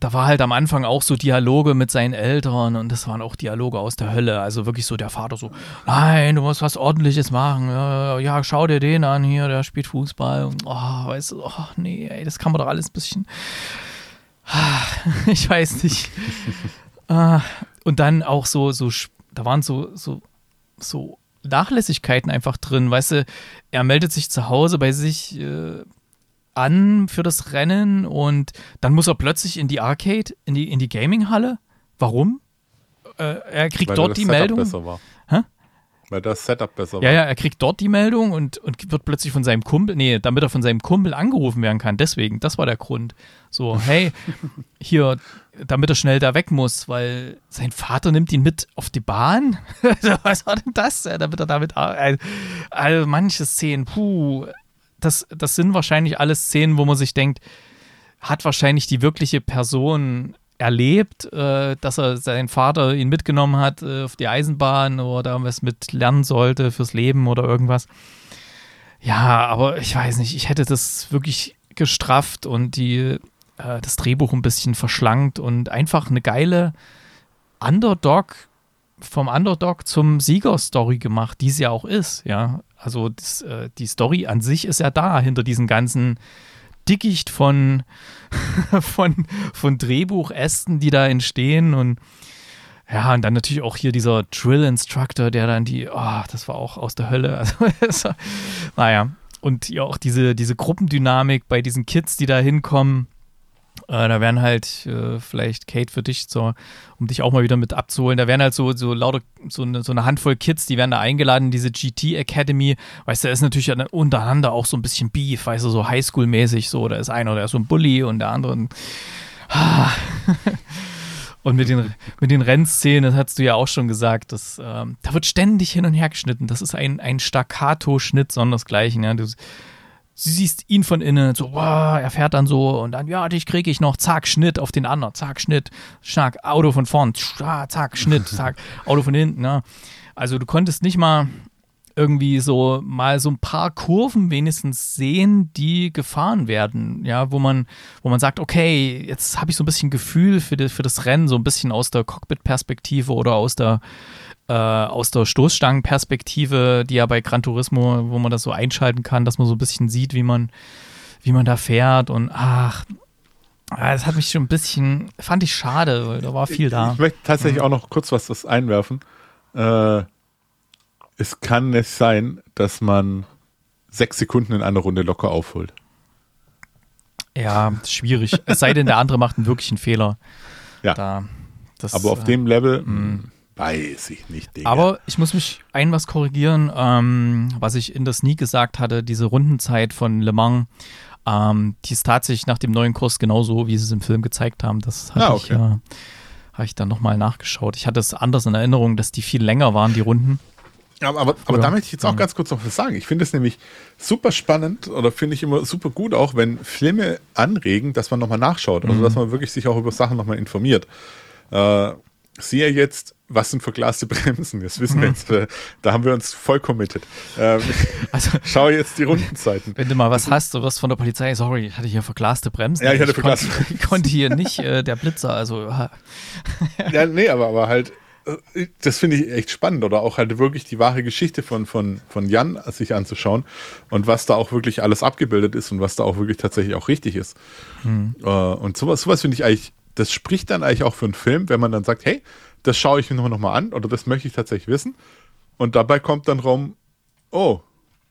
da war halt am Anfang auch so Dialoge mit seinen Eltern und das waren auch Dialoge aus der Hölle. Also wirklich so der Vater so, nein, du musst was Ordentliches machen. Ja, ja schau dir den an hier, der spielt Fußball. Und, oh, weißt du, oh, nee, ey, das kann man doch alles ein bisschen. Ich weiß nicht. Ah, und dann auch so, so, da waren so, so, so Nachlässigkeiten einfach drin. Weißt du, er meldet sich zu Hause bei sich äh, an für das Rennen und dann muss er plötzlich in die Arcade, in die, in die Gaming-Halle. Warum? Äh, er kriegt Weil dort die Setup Meldung. Weil das Setup besser war. Ja, ja, er kriegt dort die Meldung und, und wird plötzlich von seinem Kumpel, nee, damit er von seinem Kumpel angerufen werden kann. Deswegen, das war der Grund. So, hey, hier, damit er schnell da weg muss, weil sein Vater nimmt ihn mit auf die Bahn. Was war denn das? Damit er damit. Also, also manche Szenen, puh, das, das sind wahrscheinlich alles Szenen, wo man sich denkt, hat wahrscheinlich die wirkliche Person erlebt, äh, dass er seinen Vater ihn mitgenommen hat äh, auf die Eisenbahn oder was mit lernen sollte fürs Leben oder irgendwas. Ja, aber ich weiß nicht, ich hätte das wirklich gestrafft und die, äh, das Drehbuch ein bisschen verschlankt und einfach eine geile Underdog vom Underdog zum Sieger-Story gemacht, die es ja auch ist, ja. Also das, äh, die Story an sich ist ja da hinter diesen ganzen Dickicht von, von, von Drehbuchästen, die da entstehen und ja, und dann natürlich auch hier dieser Drill Instructor, der dann die, oh, das war auch aus der Hölle. Also, naja, und ja auch diese, diese Gruppendynamik bei diesen Kids, die da hinkommen. Äh, da werden halt äh, vielleicht Kate für dich, so, um dich auch mal wieder mit abzuholen. Da werden halt so, so lauter, so eine, so eine Handvoll Kids, die werden da eingeladen in diese GT Academy. Weißt du, da ist natürlich untereinander auch so ein bisschen Beef, weißt du, so Highschool-mäßig so. Da ist einer, der ist so ein Bully und der andere ein. Und mit den, mit den Rennszenen, das hast du ja auch schon gesagt, das, ähm, da wird ständig hin und her geschnitten. Das ist ein, ein Staccato-Schnitt, sondersgleichen. Ja. Du, sie siehst ihn von innen, so, wow, er fährt dann so und dann, ja, dich kriege ich noch, zack, Schnitt auf den anderen, zack, Schnitt, zack, Auto von vorn, zack, Schnitt, zack, Auto von hinten, ne? Also du konntest nicht mal irgendwie so mal so ein paar Kurven wenigstens sehen, die gefahren werden, ja, wo man, wo man sagt, okay, jetzt habe ich so ein bisschen Gefühl für, die, für das Rennen, so ein bisschen aus der Cockpit-Perspektive oder aus der äh, aus der Stoßstangenperspektive, die ja bei Gran Turismo, wo man das so einschalten kann, dass man so ein bisschen sieht, wie man, wie man da fährt und ach, das hat mich schon ein bisschen, fand ich schade, weil da war viel da. Ich möchte tatsächlich mhm. auch noch kurz was das einwerfen. Äh, es kann nicht sein, dass man sechs Sekunden in einer Runde locker aufholt. Ja, schwierig. es sei denn, der andere macht einen wirklichen Fehler. Ja. Da, das, Aber auf äh, dem Level mh. Weiß ich nicht. Digga. Aber ich muss mich ein was korrigieren, ähm, was ich in das nie gesagt hatte, diese Rundenzeit von Le Mans, ähm, die ist tatsächlich nach dem neuen Kurs genauso, wie sie es im Film gezeigt haben. Das hatte ah, okay. ich, äh, habe ich dann nochmal nachgeschaut. Ich hatte es anders in Erinnerung, dass die viel länger waren, die Runden. Aber, aber, aber da möchte ich jetzt auch ganz kurz noch was sagen. Ich finde es nämlich super spannend oder finde ich immer super gut, auch wenn Filme anregen, dass man nochmal nachschaut. Also, mhm. dass man wirklich sich auch über Sachen nochmal informiert. Äh, siehe jetzt, was sind verglaste Bremsen? Das wissen wir mhm. jetzt, äh, da haben wir uns voll committed. Ähm, also, schau jetzt die Rundenzeiten. Wenn du mal was hast, du wirst von der Polizei, sorry, ich hatte hier verglaste Bremsen. Ja, ich hatte verglaste Bremsen. Ich konnte hier nicht äh, der Blitzer, also. ja, nee, aber, aber halt, äh, das finde ich echt spannend oder auch halt wirklich die wahre Geschichte von, von, von Jan sich anzuschauen und was da auch wirklich alles abgebildet ist und was da auch wirklich tatsächlich auch richtig ist. Hm. Und sowas, sowas finde ich eigentlich, das spricht dann eigentlich auch für einen Film, wenn man dann sagt, hey, das schaue ich mir noch mal an oder das möchte ich tatsächlich wissen. Und dabei kommt dann rum, oh,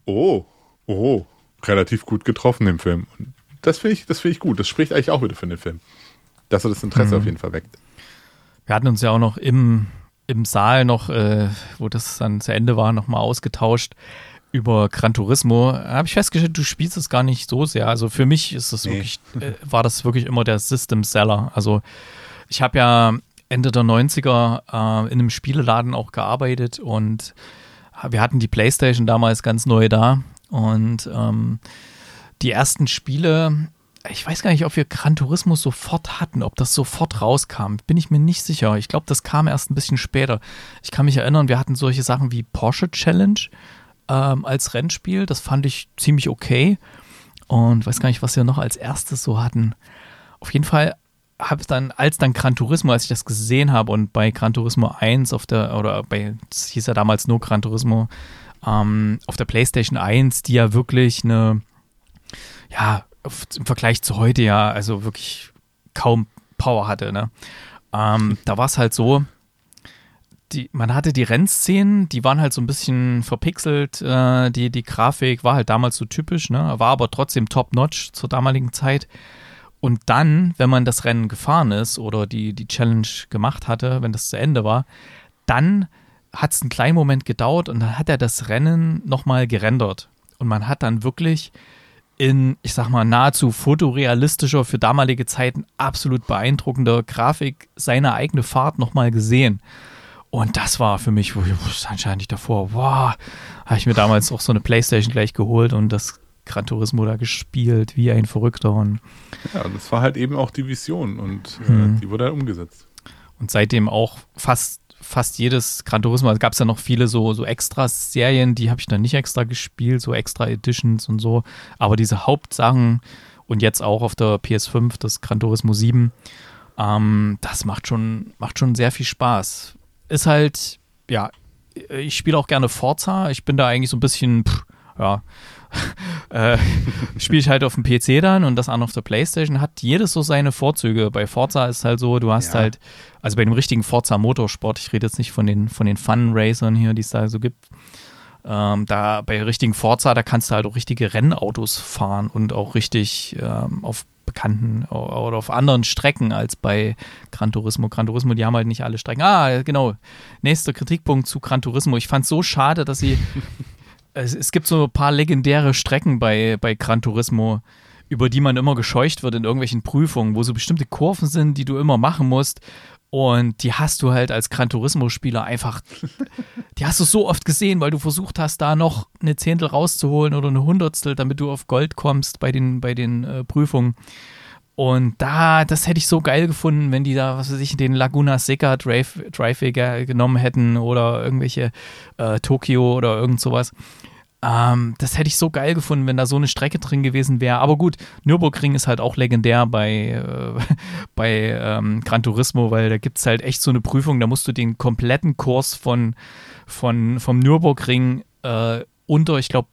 oh, oh, relativ gut getroffen im Film. Und das finde ich, das ich gut. Das spricht eigentlich auch wieder für den Film. Dass er das Interesse mhm. auf jeden Fall weckt. Wir hatten uns ja auch noch im im Saal noch, äh, wo das dann zu Ende war, nochmal ausgetauscht über Gran Turismo. Habe ich festgestellt, du spielst es gar nicht so sehr. Also für mich ist das nee. wirklich, äh, war das wirklich immer der System Seller. Also ich habe ja Ende der 90er äh, in einem Spieleladen auch gearbeitet und wir hatten die Playstation damals ganz neu da und ähm, die ersten Spiele ich weiß gar nicht, ob wir Gran Turismo sofort hatten, ob das sofort rauskam. Bin ich mir nicht sicher. Ich glaube, das kam erst ein bisschen später. Ich kann mich erinnern, wir hatten solche Sachen wie Porsche Challenge ähm, als Rennspiel. Das fand ich ziemlich okay. Und weiß gar nicht, was wir noch als erstes so hatten. Auf jeden Fall habe ich dann, als dann Gran Turismo, als ich das gesehen habe und bei Gran Turismo 1 auf der, oder bei, das hieß ja damals nur Gran Turismo, ähm, auf der PlayStation 1, die ja wirklich eine, ja, im Vergleich zu heute ja also wirklich kaum Power hatte. Ne? Ähm, da war es halt so, die, man hatte die Rennszenen, die waren halt so ein bisschen verpixelt. Äh, die, die Grafik war halt damals so typisch, ne? war aber trotzdem top-notch zur damaligen Zeit. Und dann, wenn man das Rennen gefahren ist oder die, die Challenge gemacht hatte, wenn das zu Ende war, dann hat es einen kleinen Moment gedauert und dann hat er das Rennen nochmal gerendert. Und man hat dann wirklich in, ich sag mal, nahezu fotorealistischer, für damalige Zeiten absolut beeindruckender Grafik seine eigene Fahrt nochmal gesehen. Und das war für mich, wo ich anscheinend nicht davor, wow, habe ich mir damals auch so eine Playstation gleich geholt und das Gran Turismo da gespielt, wie ein Verrückter. Und ja, das war halt eben auch die Vision und äh, mhm. die wurde halt umgesetzt. Und seitdem auch fast fast jedes Gran Turismo, also gab es ja noch viele so, so Extra-Serien, die habe ich dann nicht extra gespielt, so Extra Editions und so. Aber diese Hauptsachen und jetzt auch auf der PS5, das Gran Turismo 7, ähm, das macht schon, macht schon sehr viel Spaß. Ist halt, ja, ich spiele auch gerne Forza. Ich bin da eigentlich so ein bisschen, pff, ja, äh, spiele ich halt auf dem PC dann und das andere auf der Playstation, hat jedes so seine Vorzüge. Bei Forza ist halt so, du hast ja. halt, also bei dem richtigen Forza Motorsport, ich rede jetzt nicht von den, von den Fun-Racern hier, die es da so gibt, ähm, da bei richtigen Forza, da kannst du halt auch richtige Rennautos fahren und auch richtig ähm, auf bekannten oder auf anderen Strecken als bei Gran Turismo. Gran Turismo, die haben halt nicht alle Strecken. Ah, genau. Nächster Kritikpunkt zu Gran Turismo. Ich fand es so schade, dass sie es, es, gibt so ein paar legendäre Strecken bei, bei Gran Turismo, über die man immer gescheucht wird in irgendwelchen Prüfungen, wo so bestimmte Kurven sind, die du immer machen musst. Und die hast du halt als Gran Turismo-Spieler einfach, die hast du so oft gesehen, weil du versucht hast, da noch eine Zehntel rauszuholen oder eine Hundertstel, damit du auf Gold kommst bei den, bei den äh, Prüfungen. Und da, das hätte ich so geil gefunden, wenn die da, was weiß ich, den Laguna Seca Drive, Driveway genommen hätten oder irgendwelche äh, Tokio oder irgend sowas. Ähm, das hätte ich so geil gefunden, wenn da so eine Strecke drin gewesen wäre. Aber gut, Nürburgring ist halt auch legendär bei, äh, bei ähm, Gran Turismo, weil da gibt es halt echt so eine Prüfung, da musst du den kompletten Kurs von, von, vom Nürburgring äh, unter, ich glaube,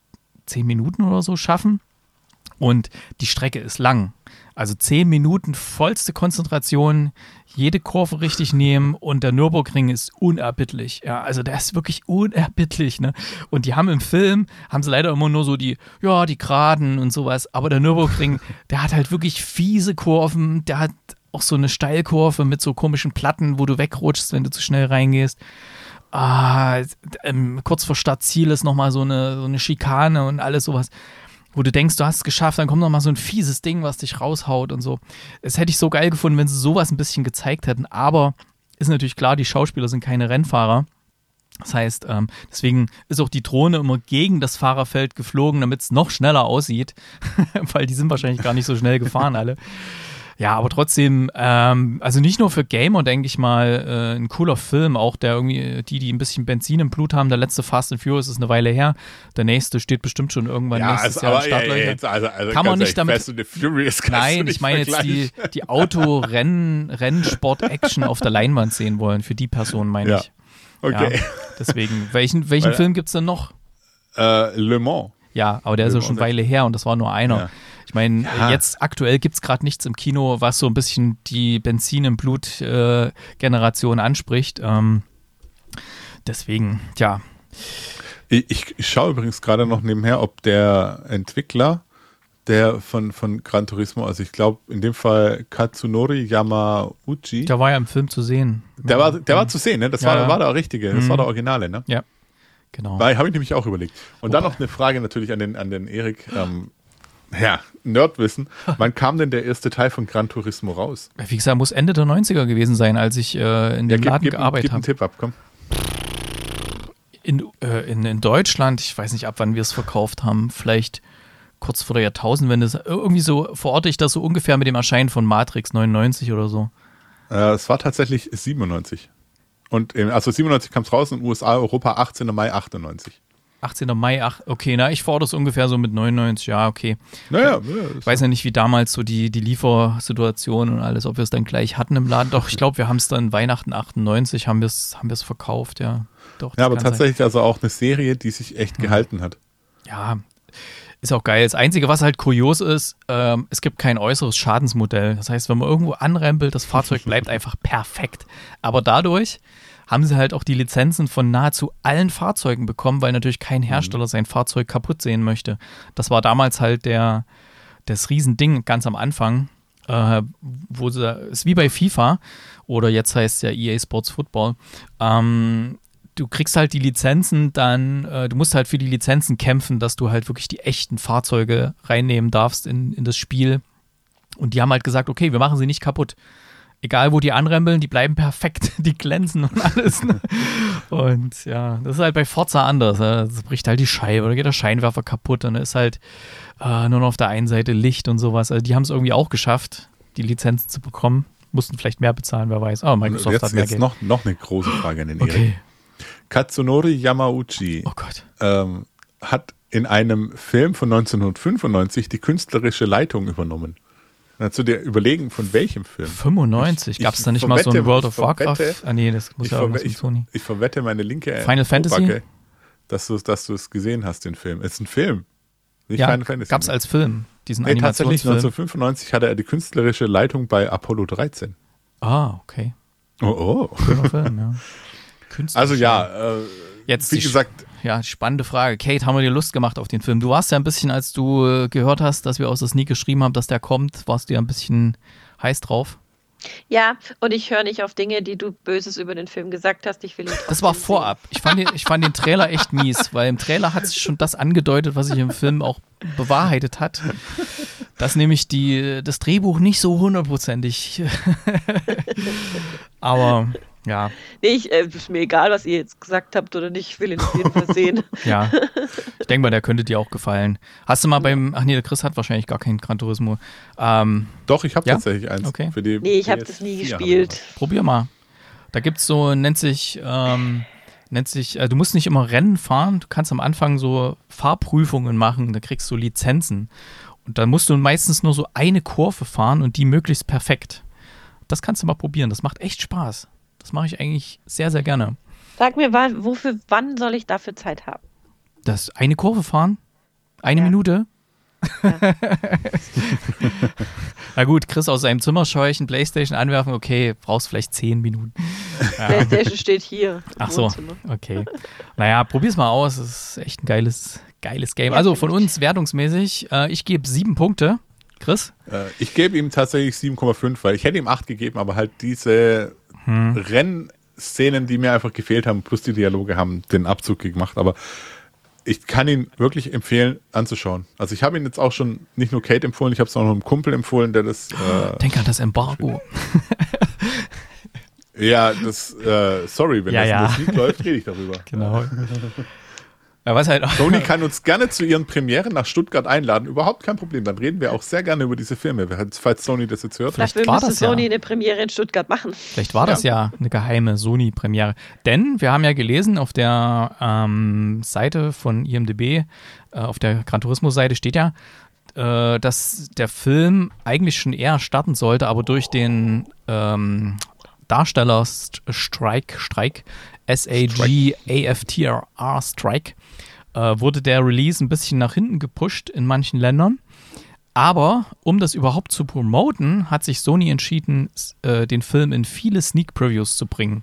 zehn Minuten oder so schaffen. Und die Strecke ist lang. Also zehn Minuten vollste Konzentration, jede Kurve richtig nehmen und der Nürburgring ist unerbittlich. Ja, also der ist wirklich unerbittlich. Ne? Und die haben im Film, haben sie leider immer nur so die, ja, die Geraden und sowas. Aber der Nürburgring, der hat halt wirklich fiese Kurven. Der hat auch so eine Steilkurve mit so komischen Platten, wo du wegrutschst, wenn du zu schnell reingehst. Ah, ähm, kurz vor Stadtziel ist nochmal so eine, so eine Schikane und alles sowas wo du denkst, du hast es geschafft, dann kommt noch mal so ein fieses Ding, was dich raushaut und so. Es hätte ich so geil gefunden, wenn sie sowas ein bisschen gezeigt hätten, aber ist natürlich klar, die Schauspieler sind keine Rennfahrer. Das heißt, ähm, deswegen ist auch die Drohne immer gegen das Fahrerfeld geflogen, damit es noch schneller aussieht, weil die sind wahrscheinlich gar nicht so schnell gefahren alle. Ja, aber trotzdem, ähm, also nicht nur für Gamer, denke ich mal, äh, ein cooler Film, auch der irgendwie, die, die ein bisschen Benzin im Blut haben, der letzte Fast and Furious ist eine Weile her, der nächste steht bestimmt schon irgendwann ja, nächstes also, Jahr aber, ja, ja, also, also kann man nicht damit. Fast and Furious nein, ich meine jetzt die, die Auto-Rennsport-Action auf der Leinwand sehen wollen, für die Person meine ich. Okay. Ja, deswegen, welchen, welchen Film gibt es denn noch? Äh, Le Mans. Ja, aber der ist ja schon eine Weile her und das war nur einer. Ja. Ich meine, ja. jetzt aktuell gibt es gerade nichts im Kino, was so ein bisschen die Benzin im Blut-Generation äh, anspricht. Ähm, deswegen, ja. Ich, ich schaue übrigens gerade noch nebenher, ob der Entwickler der von, von Gran Turismo, also ich glaube in dem Fall Katsunori Yamauchi. Der war ja im Film zu sehen. Der war, der war zu sehen, ne? Das ja, war, war der Richtige, das mhm. war der Originale, ne? Ja. Genau. Habe ich nämlich auch überlegt. Und Opa. dann noch eine Frage natürlich an den, an den Erik. Ähm, ja, Nerdwissen. Wann kam denn der erste Teil von Gran Turismo raus? Wie gesagt, muss Ende der 90er gewesen sein, als ich äh, in dem ja, Laden gib, gearbeitet habe. Tipp ab, komm. In, äh, in, in Deutschland, ich weiß nicht, ab wann wir es verkauft haben, vielleicht kurz vor der Jahrtausendwende, irgendwie so verorte ich das so ungefähr mit dem Erscheinen von Matrix 99 oder so. Äh, es war tatsächlich 97. Und also 97 kam es raus in den USA, Europa 18. Mai 98. 18. Mai, ach, okay, na, ich fordere es ungefähr so mit 99, ja, okay. Naja, ich weiß ja nicht, wie damals so die, die Liefersituation und alles, ob wir es dann gleich hatten im Laden. Doch, ich glaube, wir haben es dann Weihnachten 98, haben wir es haben verkauft, ja. Doch, ja, aber tatsächlich sein. also auch eine Serie, die sich echt hm. gehalten hat. Ja, ist auch geil. Das Einzige, was halt kurios ist, ähm, es gibt kein äußeres Schadensmodell. Das heißt, wenn man irgendwo anrempelt, das Fahrzeug bleibt einfach perfekt. Aber dadurch haben sie halt auch die Lizenzen von nahezu allen Fahrzeugen bekommen, weil natürlich kein mhm. Hersteller sein Fahrzeug kaputt sehen möchte. Das war damals halt der, das Riesending ganz am Anfang, äh, wo sie, ist wie bei FIFA oder jetzt heißt es ja EA Sports Football. Ähm, du kriegst halt die Lizenzen dann, äh, du musst halt für die Lizenzen kämpfen, dass du halt wirklich die echten Fahrzeuge reinnehmen darfst in, in das Spiel. Und die haben halt gesagt, okay, wir machen sie nicht kaputt egal wo die anrempeln, die bleiben perfekt, die glänzen und alles. Ne? Und ja, das ist halt bei Forza anders. Ne? Das bricht halt die Scheibe oder geht der Scheinwerfer kaputt und dann ist halt äh, nur noch auf der einen Seite Licht und sowas. Also die haben es irgendwie auch geschafft, die Lizenzen zu bekommen. Mussten vielleicht mehr bezahlen, wer weiß. Oh, Microsoft jetzt, hat mehr jetzt Geld. Noch, noch eine große Frage an den okay. Erik. Katsunori Yamauchi oh. Ähm, hat in einem Film von 1995 die künstlerische Leitung übernommen. Dann zu dir überlegen, von welchem Film. 95? Gab es da nicht mal so ein World of Warcraft? Ah, nee, das muss ja irgendwas ich, Sony. Ich verwette meine linke Final Fantasy? dass du, dass du es gesehen hast, den Film. Es ist ein Film. Nicht ja, Final Fantasy. Gab es als Film, diesen nee, tatsächlich 1995 hatte er die künstlerische Leitung bei Apollo 13. Ah, okay. Oh, oh. Film, ja. Also ja, äh, Jetzt wie gesagt, ja, spannende Frage. Kate, haben wir dir Lust gemacht auf den Film? Du warst ja ein bisschen, als du äh, gehört hast, dass wir aus der Sneak geschrieben haben, dass der kommt, warst du ja ein bisschen heiß drauf. Ja, und ich höre nicht auf Dinge, die du Böses über den Film gesagt hast. Ich will ihn Das war vorab. Ich fand, den, ich fand den Trailer echt mies, weil im Trailer hat sich schon das angedeutet, was sich im Film auch bewahrheitet hat. dass nämlich die, das Drehbuch nicht so hundertprozentig. Aber ja. Nee, ich, äh, ist mir egal, was ihr jetzt gesagt habt oder nicht. Ich will ihn auf jeden Fall sehen. ja. Ich denke mal, der könnte dir auch gefallen. Hast du mal beim. Ach nee, der Chris hat wahrscheinlich gar keinen Gran Turismo. Ähm, Doch, ich habe Ja? tatsächlich eins. Okay. Für die Nee, ich habe PS4 das nie gespielt. probier mal. Da gibt's so, nennt sich, ähm, nennt sich, äh, du musst nicht immer Rennen fahren, du kannst am Anfang so Fahrprüfungen machen, da kriegst du Lizenzen. Und dann musst du meistens nur so eine Kurve fahren und die möglichst perfekt. Das kannst du mal probieren, das macht echt Spaß. Das mache ich eigentlich sehr, sehr gerne. Sag mir, wofür, wann soll ich dafür Zeit haben? Das eine Kurve fahren? Eine Ja. Minute? Na gut, Chris aus seinem Zimmer scheuchen, Playstation anwerfen, okay, brauchst vielleicht zehn Minuten. Ja. Playstation steht hier. Ach so, okay. Naja, probier's mal aus. Das ist echt ein geiles, geiles Game. Ja, Also von uns wertungsmäßig, äh, ich gebe sieben Punkte. Chris? Äh, ich gebe ihm tatsächlich 7,5, weil ich hätte ihm 8 gegeben, aber halt diese Hm. Rennszenen, die mir einfach gefehlt haben, plus die Dialoge haben den Abzug gemacht. Aber ich kann ihn wirklich empfehlen anzuschauen. Also ich habe ihn jetzt auch schon nicht nur Kate empfohlen, ich habe es auch noch einem Kumpel empfohlen, der das äh, Denk an das Embargo. ja, das äh, sorry, wenn Ja, das ja. Lied läuft, rede ich darüber. Genau. Ja, was halt Sony kann uns gerne zu ihren Premieren nach Stuttgart einladen, überhaupt kein Problem. Dann reden wir auch sehr gerne über diese Filme, falls Sony das jetzt hört. Vielleicht war das ja. Sony eine Premiere in Stuttgart machen. Vielleicht war das ja eine geheime Sony-Premiere. Denn wir haben ja gelesen, auf der ähm, Seite von IMDb, äh, auf der Gran Turismo-Seite steht ja, äh, dass der Film eigentlich schon eher starten sollte, aber durch den ähm, Darsteller-Strike, Streik, S-A-G-A-F-T-R-R-Strike, äh, wurde der Release ein bisschen nach hinten gepusht in manchen Ländern. Aber um das überhaupt zu promoten, hat sich Sony entschieden, äh, den Film in viele Sneak Previews zu bringen.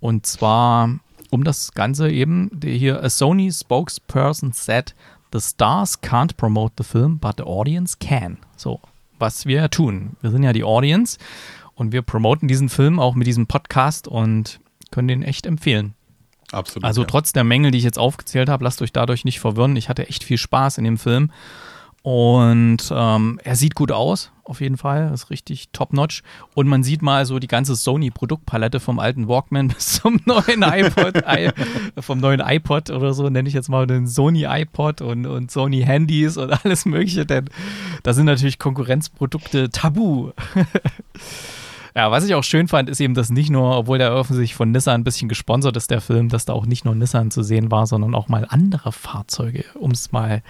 Und zwar um das Ganze eben, hier, a Sony spokesperson said, the stars can't promote the film, but the audience can. So, was wir tun. Wir sind ja die Audience und wir promoten diesen Film auch mit diesem Podcast und können den echt empfehlen. Absolut. Also ja. trotz der Mängel, die ich jetzt aufgezählt habe, lasst euch dadurch nicht verwirren. Ich hatte echt viel Spaß in dem Film. Und ähm, er sieht gut aus, auf jeden Fall. Ist richtig top-notch. Und man sieht mal so die ganze Sony-Produktpalette vom alten Walkman bis zum neuen iPod, i, vom neuen iPod oder so, nenne ich jetzt mal den Sony iPod und, und Sony Handys und alles Mögliche. Denn da sind natürlich Konkurrenzprodukte tabu. Ja, was ich auch schön fand, ist eben, dass nicht nur, obwohl der offensichtlich von Nissan ein bisschen gesponsert ist, der Film, dass da auch nicht nur Nissan zu sehen war, sondern auch mal andere Fahrzeuge, um es mal,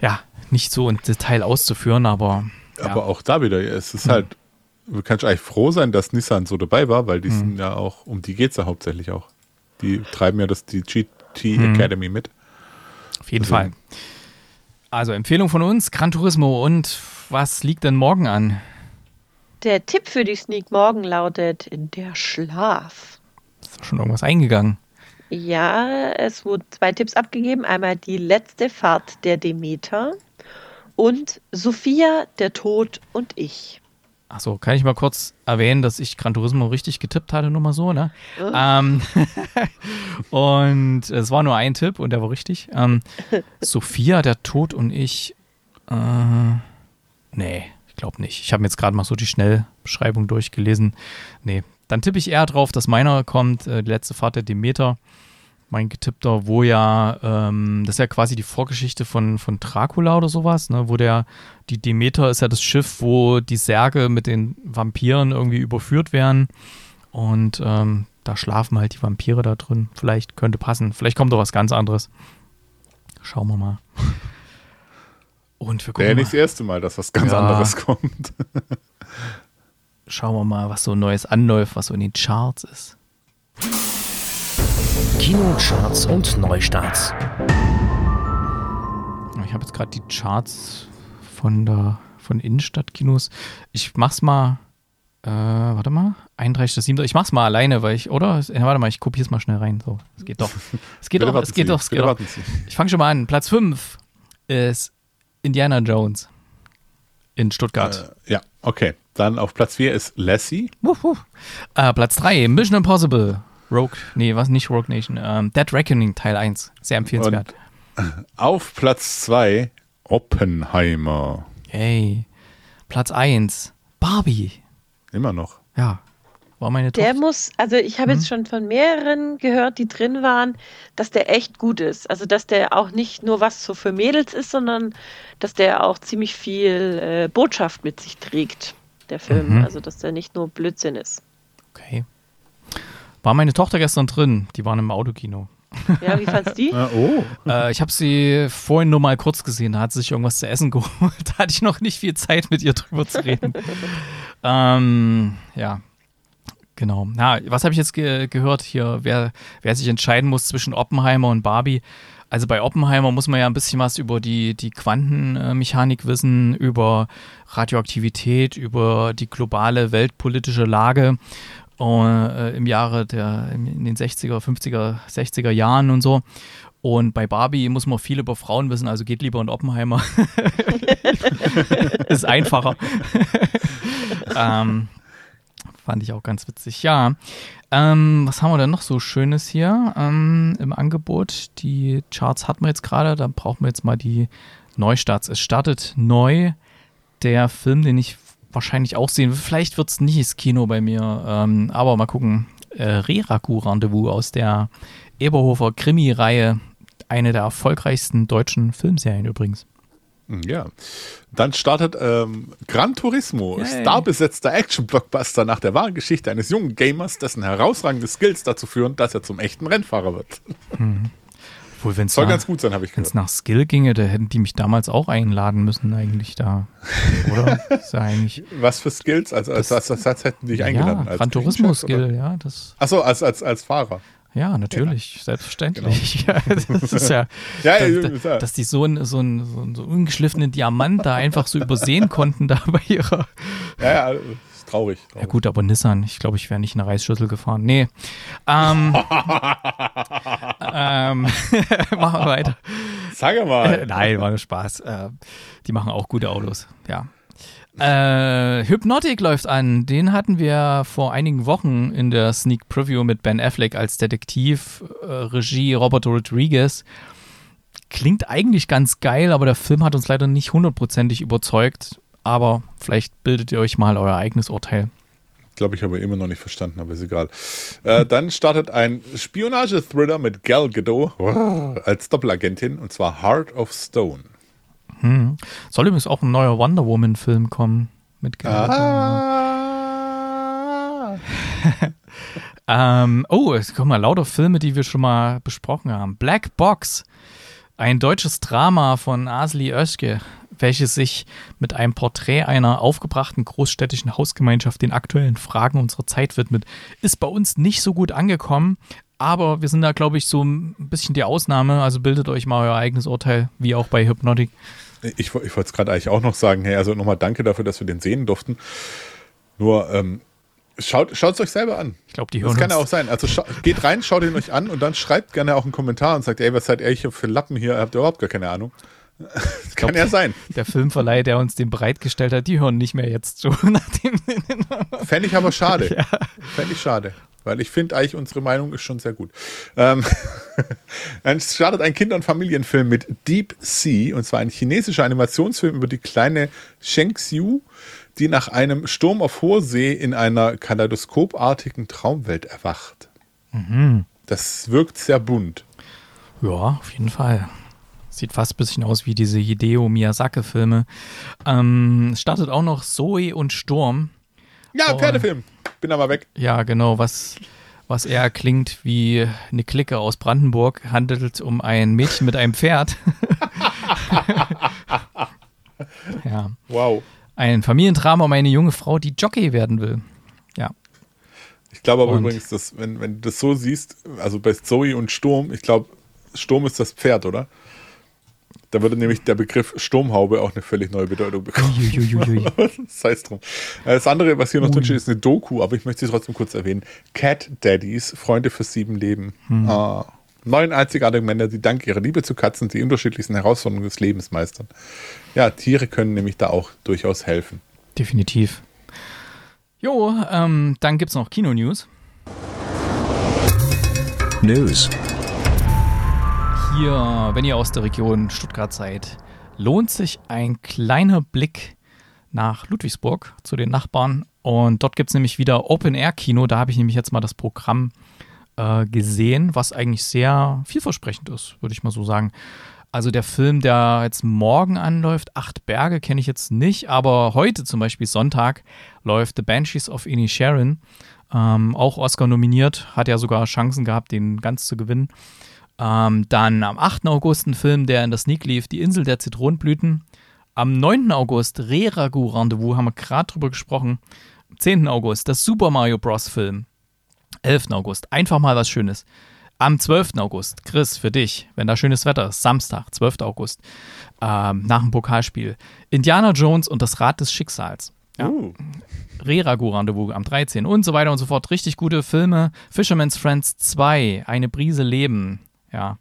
ja, nicht so im Detail auszuführen, aber. Ja. Aber auch da wieder, es ist halt, du kannst eigentlich froh sein, dass Nissan so dabei war, weil die Hm. sind ja auch, um die geht es ja hauptsächlich auch. Die treiben ja das, die GT Hm. Academy mit. Auf jeden Deswegen. Fall. Also Empfehlung von uns, Gran Turismo. Und was liegt denn morgen an? Der Tipp für die Sneak morgen lautet der Schlaf. Ist schon irgendwas eingegangen? Ja, es wurden zwei Tipps abgegeben. Einmal die letzte Fahrt der Demeter und Sophia, der Tod und ich. Achso, kann ich mal kurz erwähnen, dass ich Gran Turismo richtig getippt hatte, nur mal so, ne? Ähm, und es war nur ein Tipp und der war richtig. Ähm, Sophia, der Tod und ich. Äh, nee, ich glaube nicht. Ich habe mir jetzt gerade mal so die Schnellbeschreibung durchgelesen. Nee, dann tippe ich eher drauf, dass meiner kommt, äh, die letzte Fahrt der Demeter. Mein getippter, wo ja, ähm, das ist ja quasi die Vorgeschichte von, von Dracula oder sowas, ne, wo der, die Demeter ist ja das Schiff, wo die Särge mit den Vampiren irgendwie überführt werden. Und ähm, da schlafen halt die Vampire da drin. Vielleicht könnte passen. Vielleicht kommt doch was ganz anderes. Schauen wir mal. Und wir Wäre ja gucken nicht das erste Mal, dass was ganz Ja. anderes kommt. schauen wir mal, was so Neues anläuft, was so in den Charts ist. Kinocharts und Neustarts. Ich habe jetzt gerade die Charts von der von Innenstadtkinos. Ich mach's mal. Äh, warte mal. 31.7. Ich mach's mal alleine, weil ich, oder? Warte mal, ich kopier's mal schnell rein. So, es geht doch. Es geht doch, es geht doch, es geht doch. Ich fange schon mal an. Platz 5 ist Indiana Jones in Stuttgart. Äh, ja, okay. Dann auf Platz 4 ist Lassie. Wuff, wuff. Äh, Platz 3, Mission Impossible. Rogue, nee, was nicht Rogue Nation. Ähm, Dead Reckoning Teil 1. Sehr empfehlenswert. Auf Platz 2 Oppenheimer. Yay. Platz 1. Barbie. Immer noch. Ja. War meine Der Tochter. muss, also ich habe Hm? jetzt schon von mehreren gehört, die drin waren, dass der echt gut ist. Also dass der auch nicht nur was so für Mädels ist, sondern dass der auch ziemlich viel äh, Botschaft mit sich trägt, der Film. Mhm. Also dass der nicht nur Blödsinn ist. Okay. War meine Tochter gestern drin. Die waren im Autokino. Ja, wie fandst du die? Ah, oh. Äh, ich habe sie vorhin nur mal kurz gesehen. Da hat sie sich irgendwas zu essen geholt. Da hatte ich noch nicht viel Zeit, mit ihr drüber zu reden. ähm, ja, genau. Na, was habe ich jetzt ge gehört hier? Wer, wer sich entscheiden muss zwischen Oppenheimer und Barbie. Also bei Oppenheimer muss man ja ein bisschen was über die, die Quantenmechanik wissen, über Radioaktivität, über die globale weltpolitische Lage äh, im Jahre der, in den 60er, 50er, 60er Jahren und so. Und bei Barbie muss man viel über Frauen wissen, also geht lieber in Oppenheimer. Ist einfacher. ähm, fand ich auch ganz witzig. Ja. Ähm, was haben wir denn noch so Schönes hier ähm, im Angebot? Die Charts hatten wir jetzt gerade, da brauchen wir jetzt mal die Neustarts. Es startet neu der Film, den ich wahrscheinlich auch sehen will. Vielleicht wird es nicht ins Kino bei mir, ähm, aber mal gucken. Äh, Reraku-Rendezvous aus der Eberhofer Krimi-Reihe. Eine der erfolgreichsten deutschen Filmserien übrigens. Ja. Dann startet ähm, Gran Turismo, Yay. starbesetzter Action-Blockbuster nach der wahren Geschichte eines jungen Gamers, dessen herausragende Skills dazu führen, dass er zum echten Rennfahrer wird. Obwohl, wenn es Soll nach, ganz gut sein, habe ich wenn's gehört. nach Skill ginge, da hätten die mich damals auch einladen müssen, eigentlich da. Oder? ja eigentlich. Was für Skills? Also als, als, als, als hätten die dich eingeladen. Ja, als Gran Turismo-Skill, ja. Das, Achso, als, als, als Fahrer. Ja, natürlich, selbstverständlich. Ja, das ist ja, Ja, dass, ja, ja. dass die so einen so einen- so einen ungeschliffenen Diamant da einfach so übersehen konnten da bei ihrer. Ja, ja, ist traurig. Ja traurig. gut, aber Nissan, ich glaube, ich wäre nicht in eine Reisschüssel gefahren. Nee. Ähm, ähm, machen wir weiter. Sag Äh, mal. Nein, war nur Spaß. Äh, die machen auch gute Autos, ja. Äh, Hypnotic läuft an. Den hatten wir vor einigen Wochen in der Sneak Preview mit Ben Affleck als Detektiv, äh, Regie Robert Rodriguez. Klingt eigentlich ganz geil, aber der Film hat uns leider nicht hundertprozentig überzeugt. Aber vielleicht bildet ihr euch mal euer eigenes Urteil. Glaube ich, habe immer noch nicht verstanden, aber ist egal. Äh, dann startet ein Spionage-Thriller mit Gal Gadot als Doppelagentin und zwar Heart of Stone. Hm. Soll übrigens auch ein neuer Wonder Woman-Film kommen mit. Ah. Ähm, oh, es kommen mal lauter Filme, die wir schon mal besprochen haben. Black Box, ein deutsches Drama von Asli Özge, welches sich mit einem Porträt einer aufgebrachten großstädtischen Hausgemeinschaft den aktuellen Fragen unserer Zeit widmet. Ist bei uns nicht so gut angekommen, aber wir sind da, glaube ich, so ein bisschen die Ausnahme. Also bildet euch mal euer eigenes Urteil, wie auch bei Hypnotic. Ich, ich wollte es gerade eigentlich auch noch sagen, hey, also nochmal danke dafür, dass wir den sehen durften. Nur, ähm, schaut es euch selber an. Ich glaube, die Das hören kann ja auch sein. Also geht rein, schaut ihn euch an und dann schreibt gerne auch einen Kommentar und sagt, ey, was seid ihr hier für Lappen hier? Habt ihr überhaupt gar keine Ahnung? Das kann ja sein. Der Filmverleih, der uns den bereitgestellt hat, die hören nicht mehr jetzt so. Nachdem Fände ich aber schade. Fände ich schade. Weil ich finde eigentlich, unsere Meinung ist schon sehr gut. Ähm, dann startet ein Kinder- und Familienfilm mit Deep Sea, und zwar ein chinesischer Animationsfilm über die kleine Sheng Xiu, die nach einem Sturm auf hoher See in einer kaleidoskopartigen Traumwelt erwacht. Das wirkt sehr bunt. Ja, auf jeden Fall. Sieht fast ein bisschen aus wie diese Hideo Miyazaki-Filme. Ähm, startet auch noch Zoe und Sturm. Ja, Oh. Pferdefilm. Bin aber weg. Ja, genau, was, was eher klingt wie eine Clique aus Brandenburg, handelt um ein Mädchen mit einem Pferd. ja. Wow. Ein Familiendrama um eine junge Frau, die Jockey werden will. Ja. Ich glaube aber Und- übrigens, dass, wenn, wenn du das so siehst, also bei Zoe und Sturm, ich glaube, Sturm ist das Pferd, oder? Da würde nämlich der Begriff Sturmhaube auch eine völlig neue Bedeutung bekommen. Sei es drum. Äh, Das andere, was hier noch drin steht, ist eine Doku, aber ich möchte sie trotzdem kurz erwähnen. Cat Daddies, Freunde für sieben Leben. Ah, neun einzigartige Männer, die dank ihrer Liebe zu Katzen die unterschiedlichsten Herausforderungen des Lebens meistern. Ja, Tiere können nämlich da auch durchaus helfen. Definitiv. Jo, ähm, dann gibt's noch Kino-News. News. Hier, wenn ihr aus der Region Stuttgart seid, lohnt sich ein kleiner Blick nach Ludwigsburg zu den Nachbarn. Und dort gibt es nämlich wieder Open-Air-Kino. Da habe ich nämlich jetzt mal das Programm äh, gesehen, was eigentlich sehr vielversprechend ist, würde ich mal so sagen. Also der Film, der jetzt morgen anläuft, Acht Berge, kenne ich jetzt nicht, aber heute zum Beispiel Sonntag läuft The Banshees of Inisherin. Ähm, auch Oscar nominiert, hat ja sogar Chancen gehabt, den ganz zu gewinnen. Ähm, dann am 8. August ein Film, der in der Sneak lief, Die Insel der Zitronenblüten. Am 9. August Re-Ragu Rendezvous, haben wir gerade drüber gesprochen. Am 10. August das Super Mario Bros. Film. 11. August, einfach mal was Schönes. Am 12. August, Chris, für dich, wenn da schönes Wetter ist, Samstag, 12. August, ähm, nach dem Pokalspiel, Indiana Jones und das Rad des Schicksals. Ja. Uh. Reragu Rendezvous am 13. und so weiter und so fort. Richtig gute Filme. Fisherman's Friends 2, Eine Brise Leben. Ja.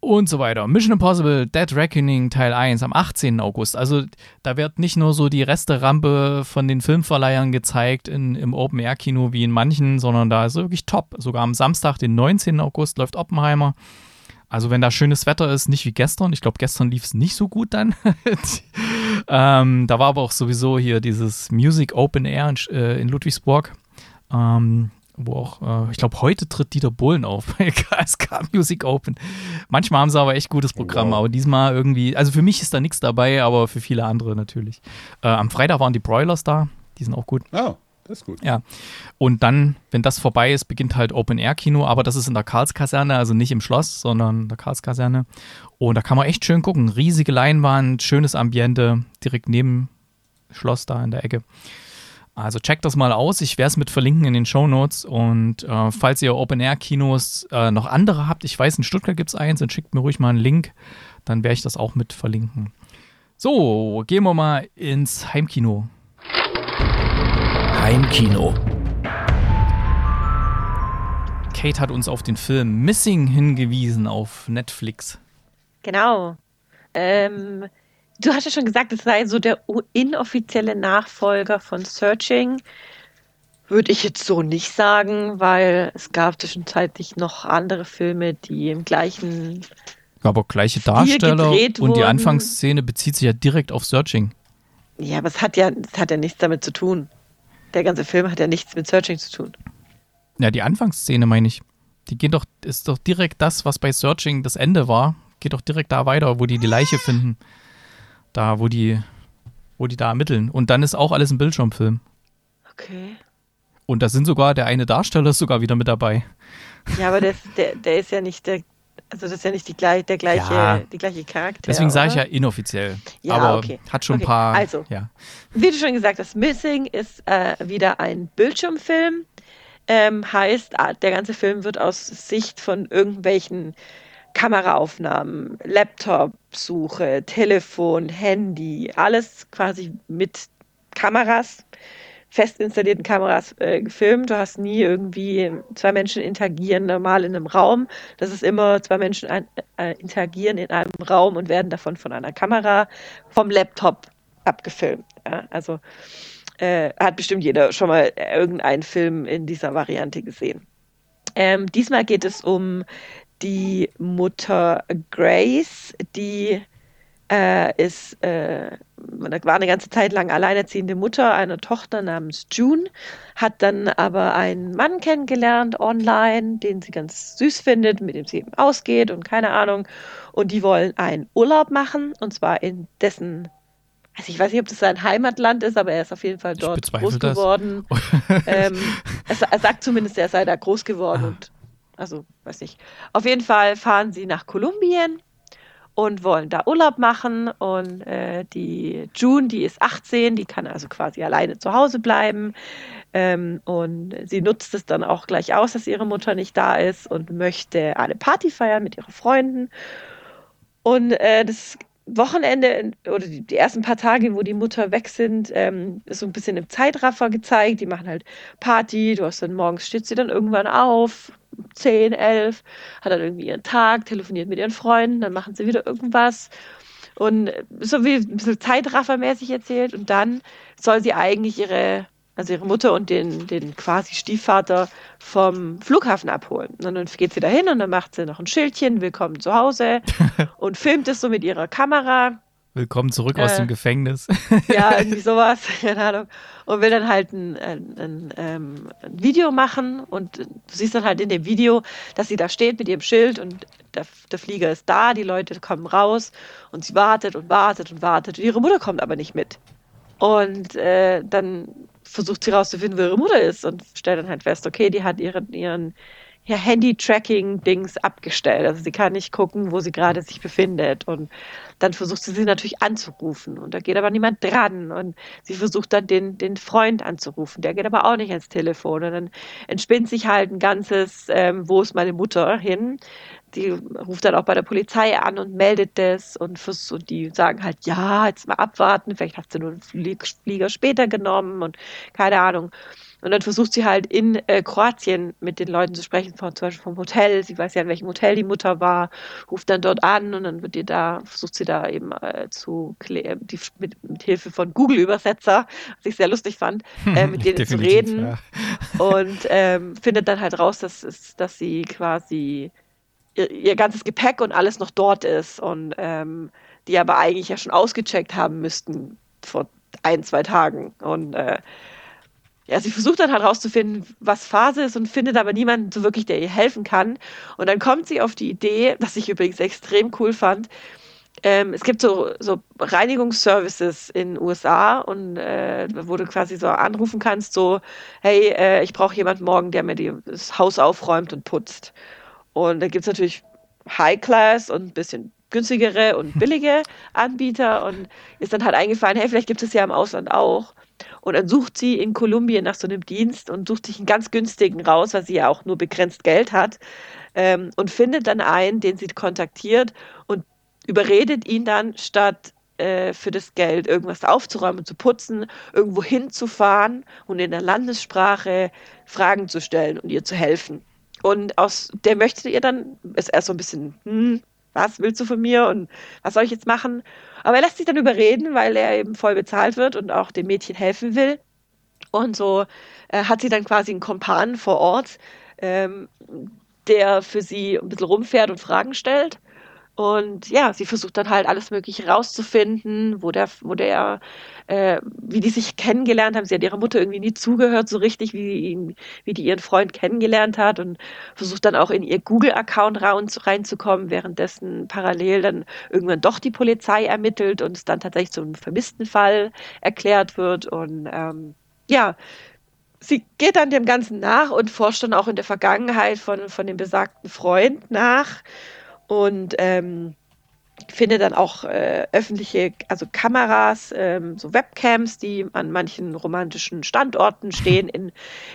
Und so weiter. Mission Impossible Dead Reckoning Teil 1 am 18. August. Also da wird nicht nur so die Resterampe von den Filmverleihern gezeigt in, im Open-Air-Kino wie in manchen, sondern da ist wirklich top. Sogar am Samstag, den 19. August, läuft Oppenheimer. Also wenn da schönes Wetter ist, nicht wie gestern. Ich glaube, gestern lief es nicht so gut dann. ähm, da war aber auch sowieso hier dieses Music Open Air in, äh, in Ludwigsburg. Ähm, wo auch, äh, ich glaube, heute tritt Dieter Bohlen auf bei KSK Music Open. Manchmal haben sie aber echt gutes Programm, wow. aber diesmal irgendwie, also für mich ist da nichts dabei, aber für viele andere natürlich. Äh, am Freitag waren die Broilers da, die sind auch gut. Oh, das ist gut. Ja. Und dann, wenn das vorbei ist, beginnt halt Open Air Kino, aber das ist in der Karlskaserne, also nicht im Schloss, sondern in der Karlskaserne. Und da kann man echt schön gucken. Riesige Leinwand, schönes Ambiente, direkt neben Schloss da in der Ecke. Also checkt das mal aus. Ich werde es mit verlinken in den Show Notes. Und äh, falls ihr Open-Air-Kinos äh, noch andere habt, ich weiß, in Stuttgart gibt es eins, dann schickt mir ruhig mal einen Link. Dann werde ich das auch mit verlinken. So, gehen wir mal ins Heimkino. Heimkino. Kate hat uns auf den Film Missing hingewiesen auf Netflix. Genau. Ähm, Du hast ja schon gesagt, es sei so der inoffizielle Nachfolger von Searching. Würde ich jetzt so nicht sagen, weil es gab zwischenzeitlich noch andere Filme, die im gleichen. Aber gleiche Darsteller und die Anfangsszene bezieht sich ja direkt auf Searching. Ja, aber es hat ja, es hat ja nichts damit zu tun. Der ganze Film hat ja nichts mit Searching zu tun. Ja, die Anfangsszene meine ich. Die geht doch, ist doch direkt das, was bei Searching das Ende war, geht doch direkt da weiter, wo die die Leiche finden. Da, wo die, wo die da ermitteln. Und dann ist auch alles ein Bildschirmfilm. Okay. Und da sind sogar, der eine Darsteller ist sogar wieder mit dabei. Ja, aber der, der, der ist ja nicht der, also das ist ja nicht die, der gleiche, ja. die gleiche Charakter. Deswegen sage ich ja inoffiziell. Ja, aber okay. hat schon okay. ein paar. Also, ja. wie du schon gesagt hast, Missing ist äh, wieder ein Bildschirmfilm. Ähm, heißt, der ganze Film wird aus Sicht von irgendwelchen Kameraaufnahmen, Laptop-Suche, Telefon, Handy, alles quasi mit Kameras, fest installierten Kameras äh, gefilmt. Du hast nie irgendwie zwei Menschen interagieren normal in einem Raum. Das ist immer zwei Menschen ein, äh, interagieren in einem Raum und werden davon von einer Kamera vom Laptop abgefilmt. Ja? Also äh, hat bestimmt jeder schon mal irgendeinen Film in dieser Variante gesehen. Ähm, diesmal geht es um die Mutter Grace, die äh, ist, äh, war eine ganze Zeit lang alleinerziehende Mutter einer Tochter namens June, hat dann aber einen Mann kennengelernt online, den sie ganz süß findet, mit dem sie eben ausgeht und keine Ahnung. Und die wollen einen Urlaub machen und zwar in dessen also ich weiß nicht, ob das sein Heimatland ist, aber er ist auf jeden Fall dort groß geworden. ähm, er, er, sagt zumindest, er sei da groß geworden ah. und also, weiß nicht. Auf jeden Fall fahren sie nach Kolumbien und wollen da Urlaub machen. Und äh, die June, die ist 18, die kann also quasi alleine zu Hause bleiben. Ähm, und sie nutzt es dann auch gleich aus, dass ihre Mutter nicht da ist und möchte eine Party feiern mit ihren Freunden. Und äh, das Wochenende oder die, ersten paar Tage, wo die Mutter weg sind, ähm, so ein bisschen im Zeitraffer gezeigt. Die machen halt Party, du hast dann morgens steht sie dann irgendwann auf, 10, 11, hat dann irgendwie ihren Tag, telefoniert mit ihren Freunden, dann machen sie wieder irgendwas. Und so wie ein bisschen Zeitraffermäßig erzählt. Und dann soll sie eigentlich ihre also ihre Mutter und den, den quasi Stiefvater vom Flughafen abholen. Und dann geht sie da hin und dann macht sie noch ein Schildchen, willkommen zu Hause und filmt es so mit ihrer Kamera. Willkommen zurück aus Äh, dem Gefängnis. Ja, irgendwie sowas, keine Ahnung. Und will dann halt ein, ein, ein, ähm, ein Video machen und du siehst dann halt in dem Video, dass sie da steht mit ihrem Schild und der, der Flieger ist da, die Leute kommen raus und sie wartet und wartet und wartet und ihre Mutter kommt aber nicht mit. Und äh, dann versucht sie rauszufinden, wo ihre Mutter ist und stellt dann halt fest, okay, die hat ihren, ihren ja, Handy-Tracking-Dings abgestellt. Also sie kann nicht gucken, wo sie gerade sich befindet. Und dann versucht sie sie natürlich anzurufen. Und da geht aber niemand dran. Und sie versucht dann den, den Freund anzurufen. Der geht aber auch nicht ans Telefon. Und dann entspinnt sich halt ein ganzes, ähm, wo ist meine Mutter hin? Die ruft dann auch bei der Polizei an und meldet das und, vers- und die sagen halt, ja, jetzt mal abwarten, vielleicht hat sie nur einen Flie- Flieger später genommen und keine Ahnung. Und dann versucht sie halt in äh, Kroatien mit den Leuten zu sprechen, von, zum Beispiel vom Hotel. Sie weiß ja, in welchem Hotel die Mutter war, ruft dann dort an und dann wird ihr da, versucht sie da eben äh, zu die, mit, mit Hilfe von Google-Übersetzer, was ich sehr lustig fand, äh, mit denen zu reden ja. und ähm, findet dann halt raus, dass, dass sie quasi ihr, ihr ganzes Gepäck und alles noch dort ist und ähm, die aber eigentlich ja schon ausgecheckt haben müssten vor ein, zwei Tagen. Und äh, ja, sie versucht dann halt rauszufinden, was Phase ist und findet aber niemanden so wirklich, der ihr helfen kann. Und dann kommt sie auf die Idee, was ich übrigens extrem cool fand. Ähm, es gibt so, so Reinigungsservices in den USA und äh, wo du quasi so anrufen kannst, so, hey, äh, ich brauche jemanden morgen, der mir die, das Haus aufräumt und putzt. Und da gibt es natürlich High Class und ein bisschen günstigere und billige Anbieter und ist dann halt eingefallen, hey, vielleicht gibt es ja im Ausland auch. Und dann sucht sie in Kolumbien nach so einem Dienst und sucht sich einen ganz günstigen raus, weil sie ja auch nur begrenzt Geld hat ähm, und findet dann einen, den sie kontaktiert und überredet ihn dann, statt äh, für das Geld irgendwas aufzuräumen zu putzen, irgendwo hinzufahren und in der Landessprache Fragen zu stellen und ihr zu helfen. Und aus der möchte ihr dann, ist erst so ein bisschen, hm, was willst du von mir und was soll ich jetzt machen? Aber er lässt sich dann überreden, weil er eben voll bezahlt wird und auch dem Mädchen helfen will. Und so äh, hat sie dann quasi einen Kompan vor Ort, ähm, der für sie ein bisschen rumfährt und Fragen stellt. Und ja, sie versucht dann halt alles Mögliche rauszufinden, wo der, wo der, äh, wie die sich kennengelernt haben. Sie hat ihrer Mutter irgendwie nie zugehört, so richtig, wie, ihn, wie die ihren Freund kennengelernt hat und versucht dann auch in ihr Google-Account rein, reinzukommen, währenddessen parallel dann irgendwann doch die Polizei ermittelt und es dann tatsächlich zu einem vermissten Fall erklärt wird. Und ähm, ja, sie geht dann dem Ganzen nach und forscht dann auch in der Vergangenheit von, von dem besagten Freund nach und ähm, findet dann auch äh, öffentliche, also Kameras, ähm, so Webcams, die an manchen romantischen Standorten stehen. In,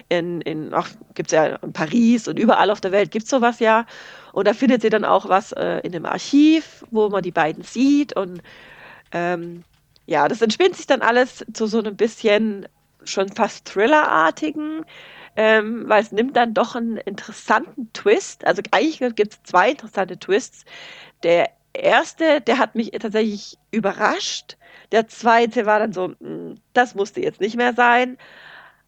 in, in auch gibt es ja in Paris und überall auf der Welt gibt es sowas ja. Und da findet sie dann auch was äh, in dem Archiv, wo man die beiden sieht. Und ähm, ja, das entspinnt sich dann alles zu so einem bisschen schon fast Thriller-artigen, ähm, weil es nimmt dann doch einen interessanten Twist. Also eigentlich gibt es zwei interessante Twists. Der erste, der hat mich tatsächlich überrascht. Der zweite war dann so, mh, das musste jetzt nicht mehr sein.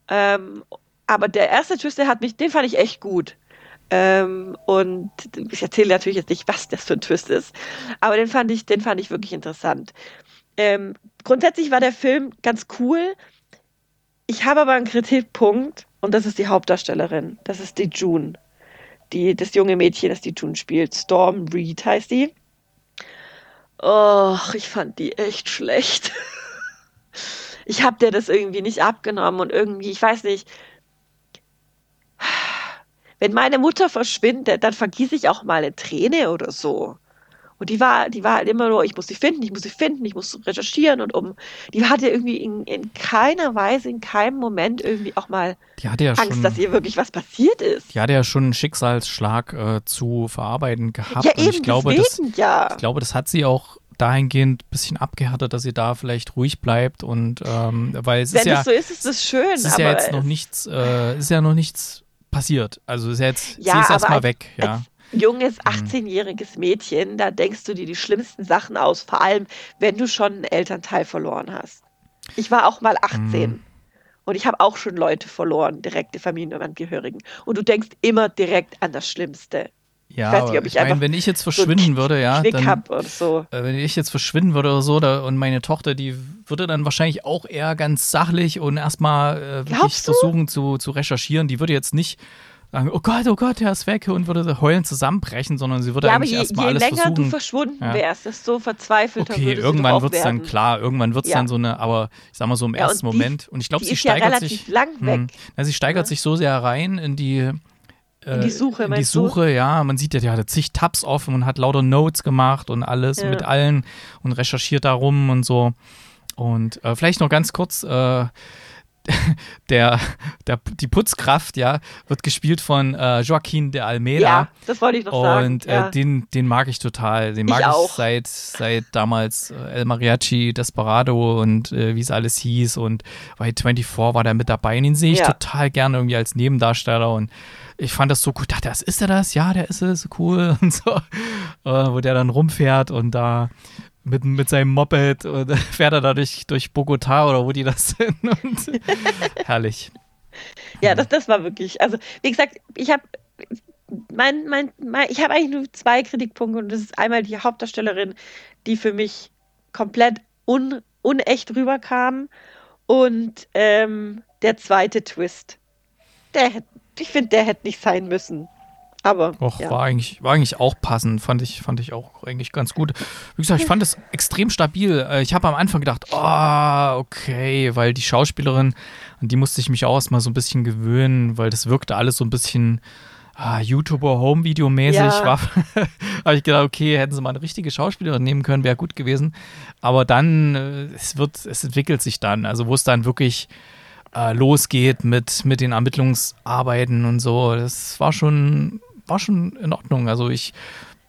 Ähm, aber der erste Twist, der hat mich, den fand ich echt gut. Ähm, und ich erzähle natürlich jetzt nicht, was das für ein Twist ist, aber den fand ich, den fand ich wirklich interessant. Ähm, grundsätzlich war der Film ganz cool. Ich habe aber einen Kritikpunkt und das ist die Hauptdarstellerin. Das ist die June. Die, das junge Mädchen, das die June spielt. Storm Reed heißt die. Och, ich fand die echt schlecht. Ich habe der das irgendwie nicht abgenommen und irgendwie, ich weiß nicht. Wenn meine Mutter verschwindet, dann vergieße ich auch mal eine Träne oder so. Und die war, die war halt immer nur, ich muss sie finden, ich muss sie finden, ich muss recherchieren und um. Die hatte irgendwie in, in keiner Weise, in keinem Moment irgendwie auch mal Die hatte ja Angst, schon, dass ihr wirklich was passiert ist. die hatte ja schon einen Schicksalsschlag äh, zu verarbeiten gehabt. ja, und eben, ich glaube, das, deswegen ja. ich glaube, das hat sie auch dahingehend ein bisschen abgehärtet, dass sie da vielleicht ruhig bleibt und ähm, weil es Wenn ist ja, es so ist, ist das schön. es ist ja jetzt noch es- nichts, äh, ist ja noch nichts passiert. Also ist ja jetzt, Ja, sie ist erstmal weg, ja. als junges 18-jähriges Mädchen, da denkst du dir die schlimmsten Sachen aus, vor allem wenn du schon einen Elternteil verloren hast. Ich war auch mal 18 Mhm. Und ich habe auch schon Leute verloren, direkte Familienangehörigen. Und du denkst immer direkt an das Schlimmste. Ja, ich weiß nicht, ich ich meine, wenn ich jetzt so verschwinden einen würde, ja, dann, so. äh, wenn ich jetzt verschwinden würde oder so, da, und meine Tochter, die würde dann wahrscheinlich auch eher ganz sachlich und erstmal äh, wirklich versuchen zu, zu recherchieren. Die würde jetzt nicht oh Gott, oh Gott, der ist weg und würde heulend zusammenbrechen, sondern sie würde Ja, eigentlich je, erstmal je alles länger versuchen. du verschwunden Ja. wärst, desto verzweifelter Okay, würdest irgendwann wird es dann klar, irgendwann wird es Ja. dann so eine, aber ich sag mal so im Ja, und ersten die- Moment. Und ich glaube, sie steigert sich. lang weg. Hm. Ja, sie steigert Ne? sich so sehr rein in die. äh, In die Suche, In die meinst du? Suche, ja. Man sieht ja, die hatte zig Tabs offen und hat lauter Notes gemacht und alles mit allen und recherchiert darum und so. Und äh, vielleicht noch ganz kurz, äh, der, der, die Putzkraft, ja, wird gespielt von äh, Joaquin de Almeida. Ja, das wollte ich noch sagen. Und ja. äh, den, den mag ich total. Den Ich mag ich, auch. seit, seit damals äh, El Mariachi, Desperado und äh, wie es alles hieß. Und bei 24 war der mit dabei. Und den sehe ich Ja. total gerne irgendwie als Nebendarsteller. Und ich fand das so gut. Dachte, das ist er das? Ja, der ist es. Cool. Und so. Äh, wo der dann rumfährt und da mit, mit seinem Moped und fährt er da durch, durch Bogotá oder wo die das sind. Und herrlich. Ja, das, das war wirklich, also wie gesagt, ich habe mein, mein, mein, ich habe eigentlich nur zwei Kritikpunkte und das ist einmal die Hauptdarstellerin, die für mich komplett un, unecht rüberkam und ähm, der zweite Twist. Der, ich finde, der hätte nicht sein müssen. Aber Och, ja. war, eigentlich, war eigentlich auch passend, fand ich, fand ich auch eigentlich ganz gut. Wie gesagt, ich fand es extrem stabil. Äh, Ich habe am Anfang gedacht, oh, okay, weil die Schauspielerin, an die musste ich mich auch erstmal so ein bisschen gewöhnen, weil das wirkte alles so ein bisschen ah, YouTuber-Home-Video-mäßig. Ja. War habe ich gedacht, okay, hätten sie mal eine richtige Schauspielerin nehmen können, wäre gut gewesen. Aber dann, äh, es wird, es entwickelt sich dann. Also wo es dann wirklich äh, losgeht mit, mit den Ermittlungsarbeiten und so, das war schon, war schon in Ordnung. Also ich,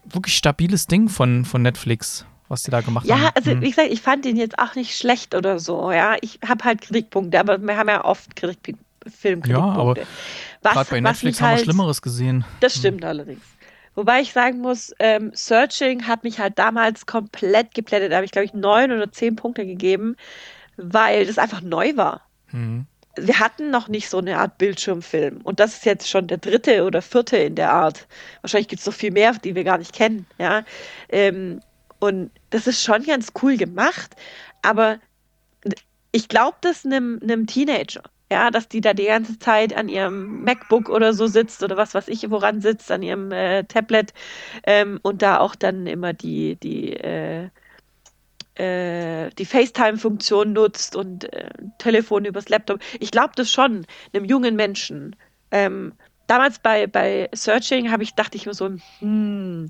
wirklich stabiles Ding von, von Netflix, was die da gemacht haben. Ja, also Hm. wie gesagt, ich fand den jetzt auch nicht schlecht oder so. Ja, ich habe halt Kritikpunkte, aber wir haben ja oft Kritik Filmkritikpunkte. Ja, aber Gerade bei Netflix haben wir halt, Schlimmeres gesehen. Das stimmt allerdings. Wobei ich sagen muss, ähm, Searching hat mich halt damals komplett geplättet. Da habe ich, glaube ich, neun oder zehn Punkte gegeben, weil das einfach neu war. Hm. Wir hatten noch nicht so eine Art Bildschirmfilm. Und das ist jetzt schon der dritte oder vierte in der Art. Wahrscheinlich gibt es noch viel mehr, die wir gar nicht kennen. Ja? Ähm, und das ist schon ganz cool gemacht. Aber ich glaube das einem, Teenager. Ja, dass die da die ganze Zeit an ihrem MacBook oder so sitzt oder was weiß ich, woran sitzt, an ihrem äh, Tablet ähm, und da auch dann immer die, die, äh, äh, die FaceTime-Funktion nutzt und äh, Telefon übers Laptop. Ich glaube das schon, einem jungen Menschen. Ähm, damals bei, bei Searching habe ich, dachte ich mir so, hm,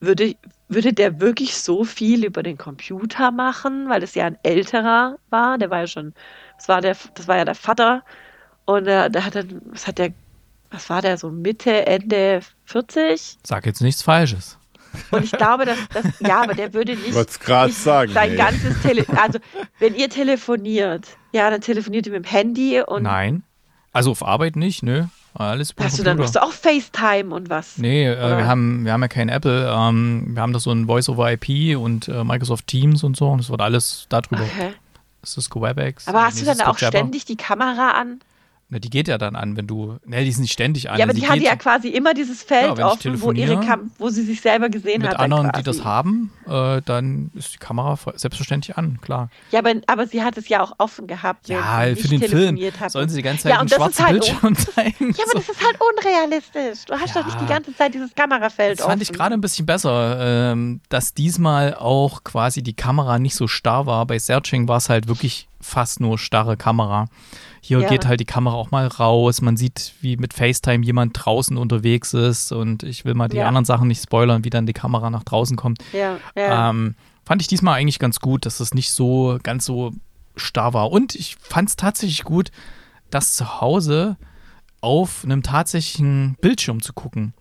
würde, würde der wirklich so viel über den Computer machen, weil das ja ein älterer war, der war ja schon, das war der, das war ja der Vater und äh, der hat dann, was hat der, was war der so Mitte, Ende 40? Sag jetzt nichts Falsches. Und ich glaube, dass das, ja, aber der würde nicht, nicht sagen. sein ey. ganzes Tele, also wenn ihr telefoniert, ja, dann telefoniert ihr mit dem Handy und Nein. Also auf Arbeit nicht, nö. Alles hast du dann machst du auch FaceTime und was? Nee, äh, wir, haben, wir haben ja kein Apple. Ähm, wir haben das so ein Voice-over-IP und äh, Microsoft Teams und so. Und das wird alles darüber. Okay. Cisco WebEx. Aber äh, hast du dann auch Jabber. ständig die Kamera an? Na, die geht ja dann an, wenn du. Ne, die ist nicht ständig an. Ja, aber die geht ja quasi immer dieses Feld Ja, offen, wo, ihre Kam wo sie sich selber gesehen mit hat. dann anderen, die quasi. das haben, äh, dann ist die Kamera selbstverständlich an, klar. Ja, aber, aber sie hat es ja auch offen gehabt. wenn Ja, für den Film telefoniert Hat. sollen sie die ganze Zeit Ja, einen schwarzen halt Bildschirm zeigen. ja, aber das ist halt unrealistisch. Du hast doch nicht Ja. die ganze Zeit dieses Kamerafeld Das fand offen. ich gerade ein bisschen besser, ähm, dass diesmal auch quasi die Kamera nicht so starr war. Bei Searching war es halt wirklich fast nur starre Kamera. Hier Ja. geht halt die Kamera auch mal raus. Man sieht, wie mit FaceTime jemand draußen unterwegs ist. Und ich will mal die Ja. anderen Sachen nicht spoilern, wie dann die Kamera nach draußen kommt. Ja. Ähm, fand ich diesmal eigentlich ganz gut, dass es nicht so ganz so starr war. Und ich fand es tatsächlich gut, das zu Hause auf einem tatsächlichen Bildschirm zu gucken.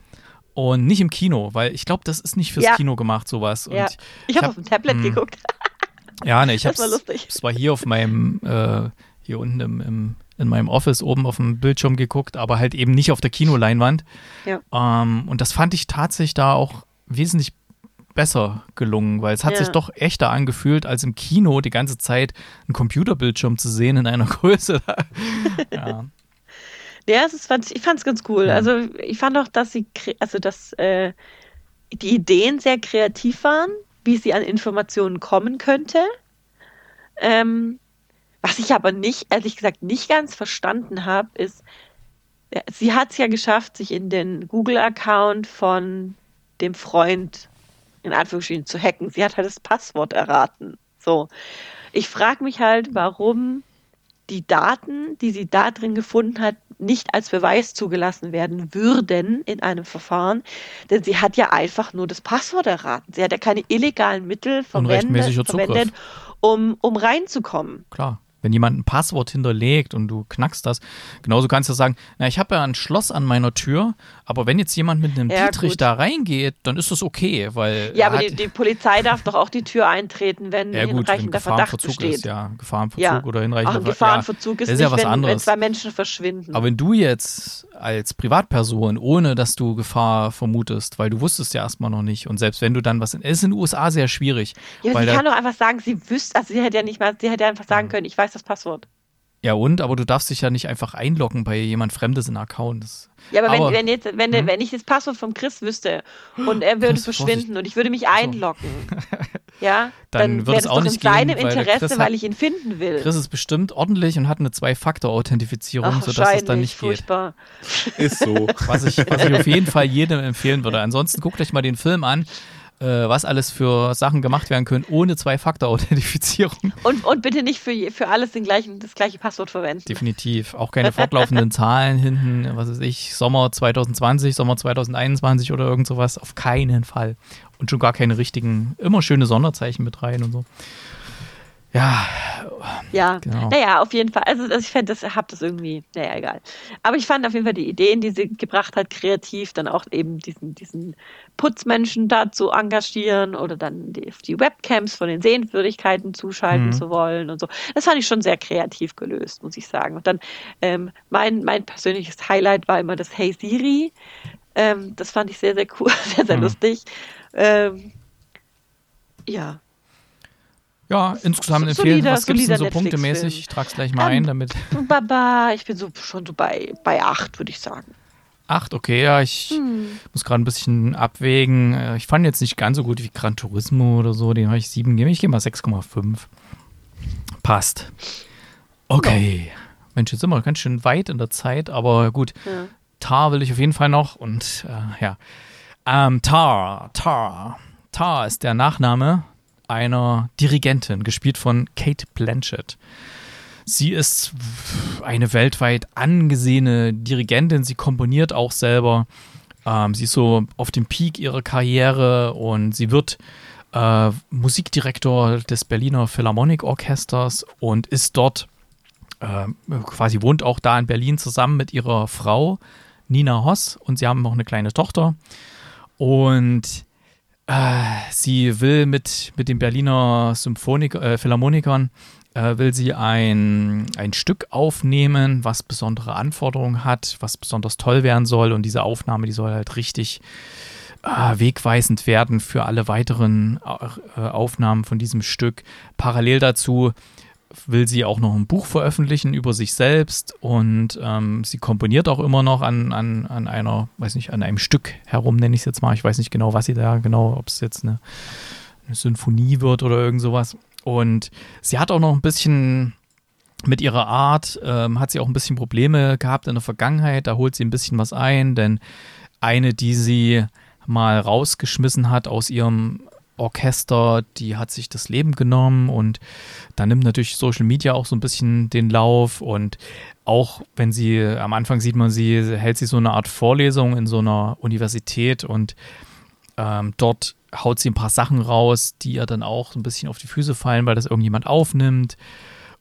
Und nicht im Kino, weil ich glaube, das ist nicht fürs. Kino gemacht, sowas. Ich habe hab- auf dem Tablet hm. geguckt. ja, ne, ich habe lustig. es war hier auf meinem, äh, hier unten im, im, in meinem Office oben auf dem Bildschirm geguckt, aber halt eben nicht auf der Kinoleinwand. Ja. Ähm, und das fand ich tatsächlich da auch wesentlich besser gelungen, weil es hat Ja. sich doch echter angefühlt, als im Kino die ganze Zeit einen Computerbildschirm zu sehen in einer Größe. ja. Ja, das fand ich, fand es ganz cool. Ja. Also ich fand auch, dass sie, also dass äh, die Ideen sehr kreativ waren, wie sie an Informationen kommen könnte. Ähm, was ich aber nicht, ehrlich gesagt, nicht ganz verstanden habe, ist, sie hat es ja geschafft, sich in den Google-Account von dem Freund in Anführungsstrichen zu hacken. Sie hat halt das Passwort erraten. So. Ich frage mich halt, warum die Daten, die sie da drin gefunden hat, nicht als Beweis zugelassen werden würden in einem Verfahren. Denn sie hat ja einfach nur das Passwort erraten. Sie hat ja keine illegalen Mittel verwendet, verwendet um, um reinzukommen. Klar. Wenn jemand ein Passwort hinterlegt und du knackst das, genauso kannst du sagen, na, ich habe ja ein Schloss an meiner Tür, aber wenn jetzt jemand mit einem Ja, Dietrich gut. da reingeht, dann ist das okay, weil Ja, er aber die, die Polizei darf doch auch die Tür eintreten, wenn ja gut, wenn hinreichender Verdacht Gefahrenverzug besteht. ist, ja, Gefahrenverzug Ja. oder hinreichender ein Ver- Gefahrenverzug ja, ist das nicht, ja was wenn, wenn anderes. zwei Menschen verschwinden. Aber wenn du jetzt als Privatperson, ohne dass du Gefahr vermutest, weil du wusstest ja erstmal noch nicht und selbst wenn du dann was, in, es ist in den USA sehr schwierig, ja, sie kann doch einfach sagen, sie wüsste, also sie hätte ja nicht mal, sie hätte ja einfach sagen können, ich weiß das Passwort. Ja und, aber du darfst dich ja nicht einfach einloggen bei jemand Fremdes in Account. Das, Ja, aber, Aber- wenn, wenn, jetzt, wenn, Hm? wenn ich das Passwort vom Chris wüsste und er würde Chris, verschwinden und ich würde mich einloggen, ja, Dann dann, wird wäre es das auch doch in nicht gehen, seinem weil der Interesse, Chris hat- weil ich ihn finden will. Chris ist bestimmt ordentlich und hat eine Zwei-Faktor-Authentifizierung, sodass es dann nicht geht. furchtbar. Ist so. Was ich, was ich auf jeden Fall jedem empfehlen würde. Ansonsten guckt euch mal den Film an, was alles für Sachen gemacht werden können ohne Zwei-Faktor-Authentifizierung. Und, und bitte nicht für, für alles den gleichen, das gleiche Passwort verwenden. Definitiv. Auch keine fortlaufenden Zahlen hinten, was weiß ich, Sommer 2020, Sommer 2021 oder irgend sowas. Auf keinen Fall. Und schon gar keine richtigen, immer schöne Sonderzeichen mit rein und so. Ja, Ja, Genau. naja, auf jeden Fall. Also, also ich fände, das hab das irgendwie, naja, egal. Aber ich fand auf jeden Fall die Ideen, die sie gebracht hat, kreativ, dann auch eben diesen, diesen Putzmenschen da zu engagieren oder dann die, die Webcams von den Sehenswürdigkeiten zuschalten Mhm. zu wollen und so. Das fand ich schon sehr kreativ gelöst, muss ich sagen. Und dann ähm, mein, mein persönliches Highlight war immer das Hey Siri. Ähm, das fand ich sehr, sehr cool, sehr, sehr Mhm. lustig. Ähm, ja, ja, insgesamt empfehlen. solider- Was gibt es denn so punktemäßig? Ich trage es gleich mal Ähm, ein, damit. Baba, ich bin so schon so bei, bei acht, würde ich sagen. Acht, okay, ja, ich Hm. muss gerade ein bisschen abwägen. Äh, Ich fand jetzt nicht ganz so gut wie Gran Turismo oder so, den habe ich sieben gegeben. Ich gehe mal 6,5. Passt. Okay. Mensch, jetzt sind wir ganz schön weit in der Zeit, aber gut. Ja. Tar will ich auf jeden Fall noch und äh, ja. Ähm, Tar, Tar. Tar ist der Nachname einer Dirigentin, gespielt von Kate Blanchett. Sie ist eine weltweit angesehene Dirigentin. Sie komponiert auch selber. Ähm, sie ist so auf dem Peak ihrer Karriere und sie wird äh, Musikdirektor des Berliner Philharmonic Orchesters und ist dort äh, quasi wohnt auch da in Berlin zusammen mit ihrer Frau Nina Hoss und sie haben noch eine kleine Tochter. Und sie will mit, mit den Berliner Symphonik äh, Philharmonikern äh, will sie ein, ein Stück aufnehmen, was besondere Anforderungen hat, was besonders toll werden soll. Und diese Aufnahme, die soll halt richtig äh, wegweisend werden für alle weiteren äh, Aufnahmen von diesem Stück. Parallel dazu will sie auch noch ein Buch veröffentlichen über sich selbst und ähm, sie komponiert auch immer noch an, an, an einer, weiß nicht, an einem Stück herum, nenne ich es jetzt mal. Ich weiß nicht genau, was sie da genau, ob es jetzt eine, eine Symphonie wird oder irgend sowas. Und sie hat auch noch ein bisschen mit ihrer Art, ähm, hat sie auch ein bisschen Probleme gehabt in der Vergangenheit. Da holt sie ein bisschen was ein, denn eine, die sie mal rausgeschmissen hat aus ihrem Orchester, die hat sich das Leben genommen und da nimmt natürlich Social Media auch so ein bisschen den Lauf und auch wenn sie, am Anfang sieht man sie, hält sie so eine Art Vorlesung in so einer Universität und ähm, dort haut sie ein paar Sachen raus, die ihr dann auch so ein bisschen auf die Füße fallen, weil das irgendjemand aufnimmt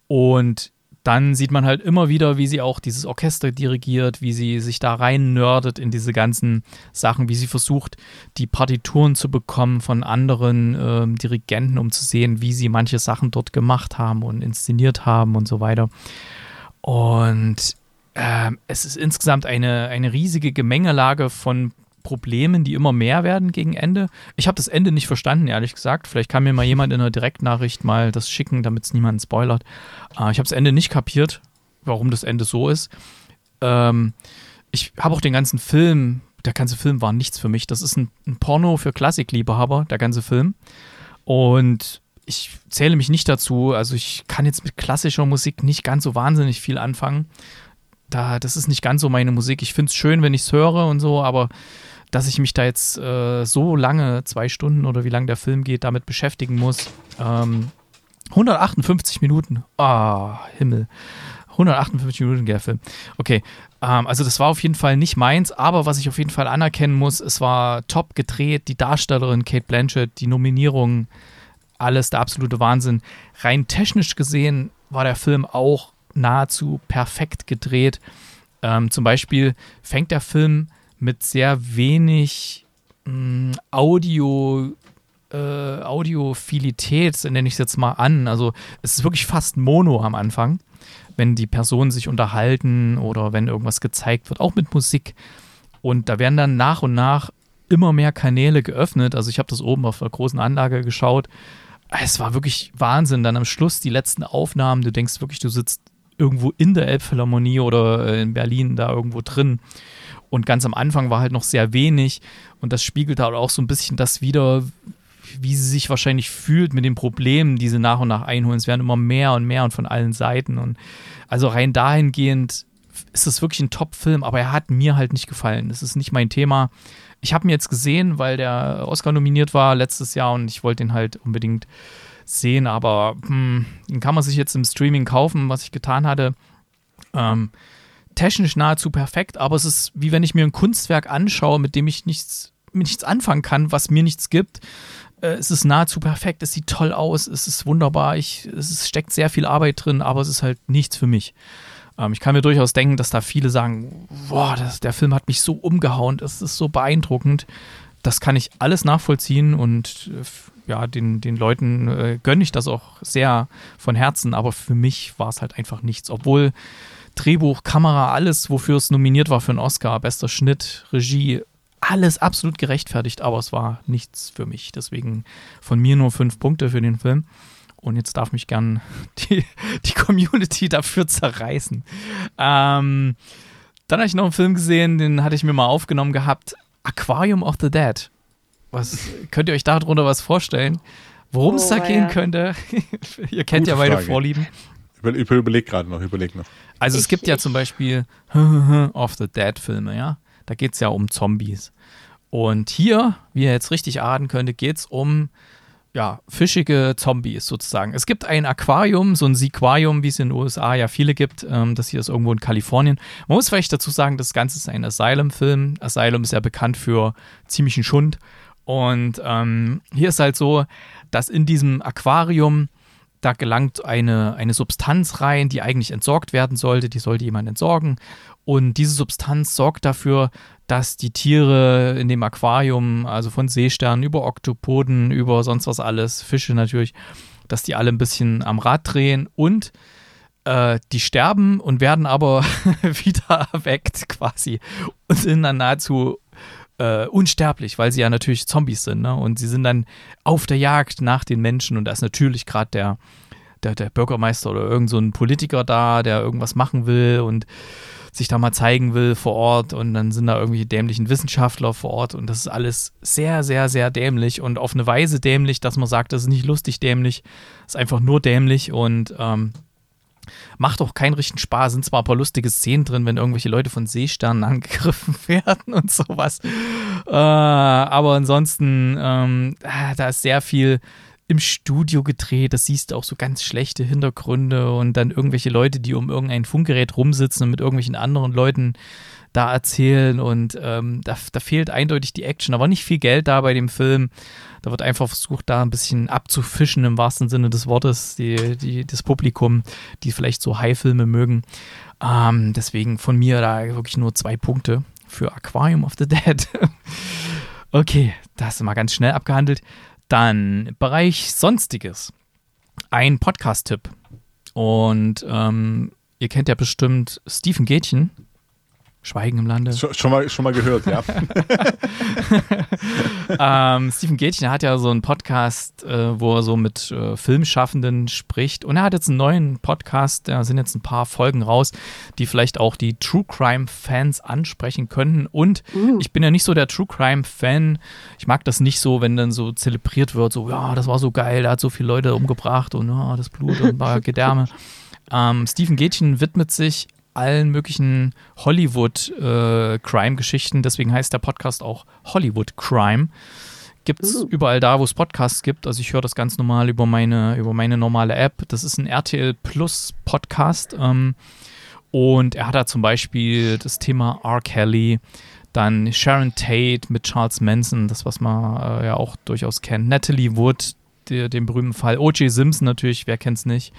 und dann sieht man halt immer wieder, wie sie auch dieses Orchester dirigiert, wie sie sich da rein nerdet in diese ganzen Sachen, wie sie versucht, die Partituren zu bekommen von anderen ähm, Dirigenten, um zu sehen, wie sie manche Sachen dort gemacht haben und inszeniert haben und so weiter. Und ähm, es ist insgesamt eine, eine riesige Gemengelage von Problemen, die immer mehr werden gegen Ende. Ich habe das Ende nicht verstanden, ehrlich gesagt. Vielleicht kann mir mal jemand in einer Direktnachricht mal das schicken, damit es niemanden spoilert. Äh, ich habe das Ende nicht kapiert, warum das Ende so ist. Ähm, ich habe auch den ganzen Film, der ganze Film war nichts für mich. Das ist ein, ein Porno für Klassikliebhaber, der ganze Film. Und ich zähle mich nicht dazu. Also ich kann jetzt mit klassischer Musik nicht ganz so wahnsinnig viel anfangen. Da, das ist nicht ganz so meine Musik. Ich finde es schön, wenn ich es höre und so, aber dass ich mich da jetzt äh, so lange, zwei Stunden oder wie lange der Film geht, damit beschäftigen muss. Ähm, 158 Minuten. Ah, oh, Himmel. 158 Minuten der Film. Okay, ähm, also das war auf jeden Fall nicht meins, aber was ich auf jeden Fall anerkennen muss, es war top gedreht, die Darstellerin Kate Blanchett, die Nominierung, alles der absolute Wahnsinn. Rein technisch gesehen war der Film auch nahezu perfekt gedreht. Ähm, zum Beispiel fängt der Film mit sehr wenig mh, hm, Audio, äh, Audiophilität, nenne ich es jetzt mal an. Also es ist wirklich fast Mono am Anfang, wenn die Personen sich unterhalten oder wenn irgendwas gezeigt wird, auch mit Musik. Und da werden dann nach und nach immer mehr Kanäle geöffnet. Also ich habe das oben auf der großen Anlage geschaut. Es war wirklich Wahnsinn. Dann am Schluss die letzten Aufnahmen. Du denkst wirklich, du sitzt irgendwo in der Elbphilharmonie oder äh, in Berlin da irgendwo drin. Und ganz am Anfang war halt noch sehr wenig. Und das spiegelt halt auch so ein bisschen das wieder, wie sie sich wahrscheinlich fühlt mit den Problemen, die sie nach und nach einholen. Es werden immer mehr und mehr und von allen Seiten. Und also rein dahingehend ist es wirklich ein Top-Film, aber er hat mir halt nicht gefallen. Das ist nicht mein Thema. Ich habe ihn jetzt gesehen, weil der Oscar nominiert war letztes Jahr und ich wollte ihn halt unbedingt sehen, aber hm, den kann man sich jetzt im Streaming kaufen, was ich getan hatte. Ähm, technisch nahezu perfekt, aber es ist wie wenn ich mir ein Kunstwerk anschaue, mit dem ich nichts, mit nichts anfangen kann, was mir nichts gibt. Äh, es ist nahezu perfekt, es sieht toll aus, es ist wunderbar, ich, es steckt sehr viel Arbeit drin, aber es ist halt nichts für mich. Ähm, ich kann mir durchaus denken, dass da viele sagen, boah, das, der Film hat mich so umgehauen, das ist so beeindruckend. Das kann ich alles nachvollziehen und ja, den, den Leuten äh, gönne ich das auch sehr von Herzen, aber für mich war es halt einfach nichts. Obwohl Drehbuch, Kamera, alles, wofür es nominiert war für einen Oscar, bester Schnitt, Regie, alles absolut gerechtfertigt, aber es war nichts für mich. Deswegen von mir nur fünf Punkte für den Film. Und jetzt darf mich gern die, die Community dafür zerreißen. Ähm, dann habe ich noch einen Film gesehen, den hatte ich mir mal aufgenommen gehabt. Aquarium of the Dead. Was könnt ihr euch darunter was vorstellen? Worum es oh, da gehen ja. könnte? ihr kennt Gute ja meine Frage. Vorlieben. Ich überlege gerade noch, überleg noch. Also es gibt ja zum Beispiel of the Dead Filme, ja. Da geht es ja um Zombies. Und hier, wie ihr jetzt richtig ahnen könnte, geht es um ja, fischige Zombies sozusagen. Es gibt ein Aquarium, so ein Sequarium, wie es in den USA ja viele gibt. Ähm, das hier ist irgendwo in Kalifornien. Man muss vielleicht dazu sagen, das Ganze ist ein Asylum-Film. Asylum ist ja bekannt für ziemlichen Schund. Und ähm, hier ist halt so, dass in diesem Aquarium da gelangt eine, eine Substanz rein, die eigentlich entsorgt werden sollte. Die sollte jemand entsorgen. Und diese Substanz sorgt dafür, dass die Tiere in dem Aquarium, also von Seesternen über Oktopoden, über sonst was alles, Fische natürlich, dass die alle ein bisschen am Rad drehen und äh, die sterben und werden aber wieder erweckt quasi und sind dann nahezu äh, unsterblich, weil sie ja natürlich Zombies sind. Ne? Und sie sind dann auf der Jagd nach den Menschen und da ist natürlich gerade der, der, der Bürgermeister oder irgend so Politiker da, der irgendwas machen will und sich da mal zeigen will vor Ort und dann sind da irgendwelche dämlichen Wissenschaftler vor Ort und das ist alles sehr, sehr, sehr dämlich und auf eine Weise dämlich, dass man sagt, das ist nicht lustig dämlich, ist einfach nur dämlich und ähm, Macht auch keinen richtigen Spaß. Sind zwar ein paar lustige Szenen drin, wenn irgendwelche Leute von Seesternen angegriffen werden und sowas. Äh, aber ansonsten, ähm, ah, da ist sehr viel im Studio gedreht. Das siehst du auch so ganz schlechte Hintergründe und dann irgendwelche Leute, die um irgendein Funkgerät rumsitzen und mit irgendwelchen anderen Leuten da erzählen. Und ähm, da, da fehlt eindeutig die Action. War nicht viel Geld da bei dem Film. Da wird einfach versucht, da ein bisschen abzufischen im wahrsten Sinne des Wortes, die, die, das Publikum, die vielleicht so High-Filme mögen. Ähm, deswegen von mir da wirklich nur zwei Punkte für Aquarium of the Dead. okay, das mal ganz schnell abgehandelt. Dann Bereich Sonstiges. Ein Podcast-Tipp. Und ähm, ihr kennt ja bestimmt Stephen Gätchen. Schweigen im Lande. Schon, schon, mal, schon mal gehört, ja. ähm, Stephen Gätchen hat ja so einen Podcast, äh, wo er so mit äh, Filmschaffenden spricht. Und er hat jetzt einen neuen Podcast, da sind jetzt ein paar Folgen raus, die vielleicht auch die True Crime-Fans ansprechen könnten. Und Uh. ich bin ja nicht so der True Crime-Fan. Ich mag das nicht so, wenn dann so zelebriert wird, so, ja, das war so geil, der hat so viele Leute umgebracht und ja, das Blut und war Gedärme. Ähm, Stephen Gätchen widmet sich allen möglichen Hollywood-Crime-Geschichten. Deswegen heißt der Podcast auch Hollywood Crime. Gibt es Uh. überall da, wo es Podcasts gibt. Also ich höre das ganz normal über meine, über meine normale App. Das ist ein RTL Plus Podcast. Ähm, und er hat da zum Beispiel das Thema R. Kelly, dann Sharon Tate mit Charles Manson, das was man äh, ja auch durchaus kennt. Natalie Wood, der, den berühmten Fall. O.J. Simpson natürlich, wer kennt's nicht.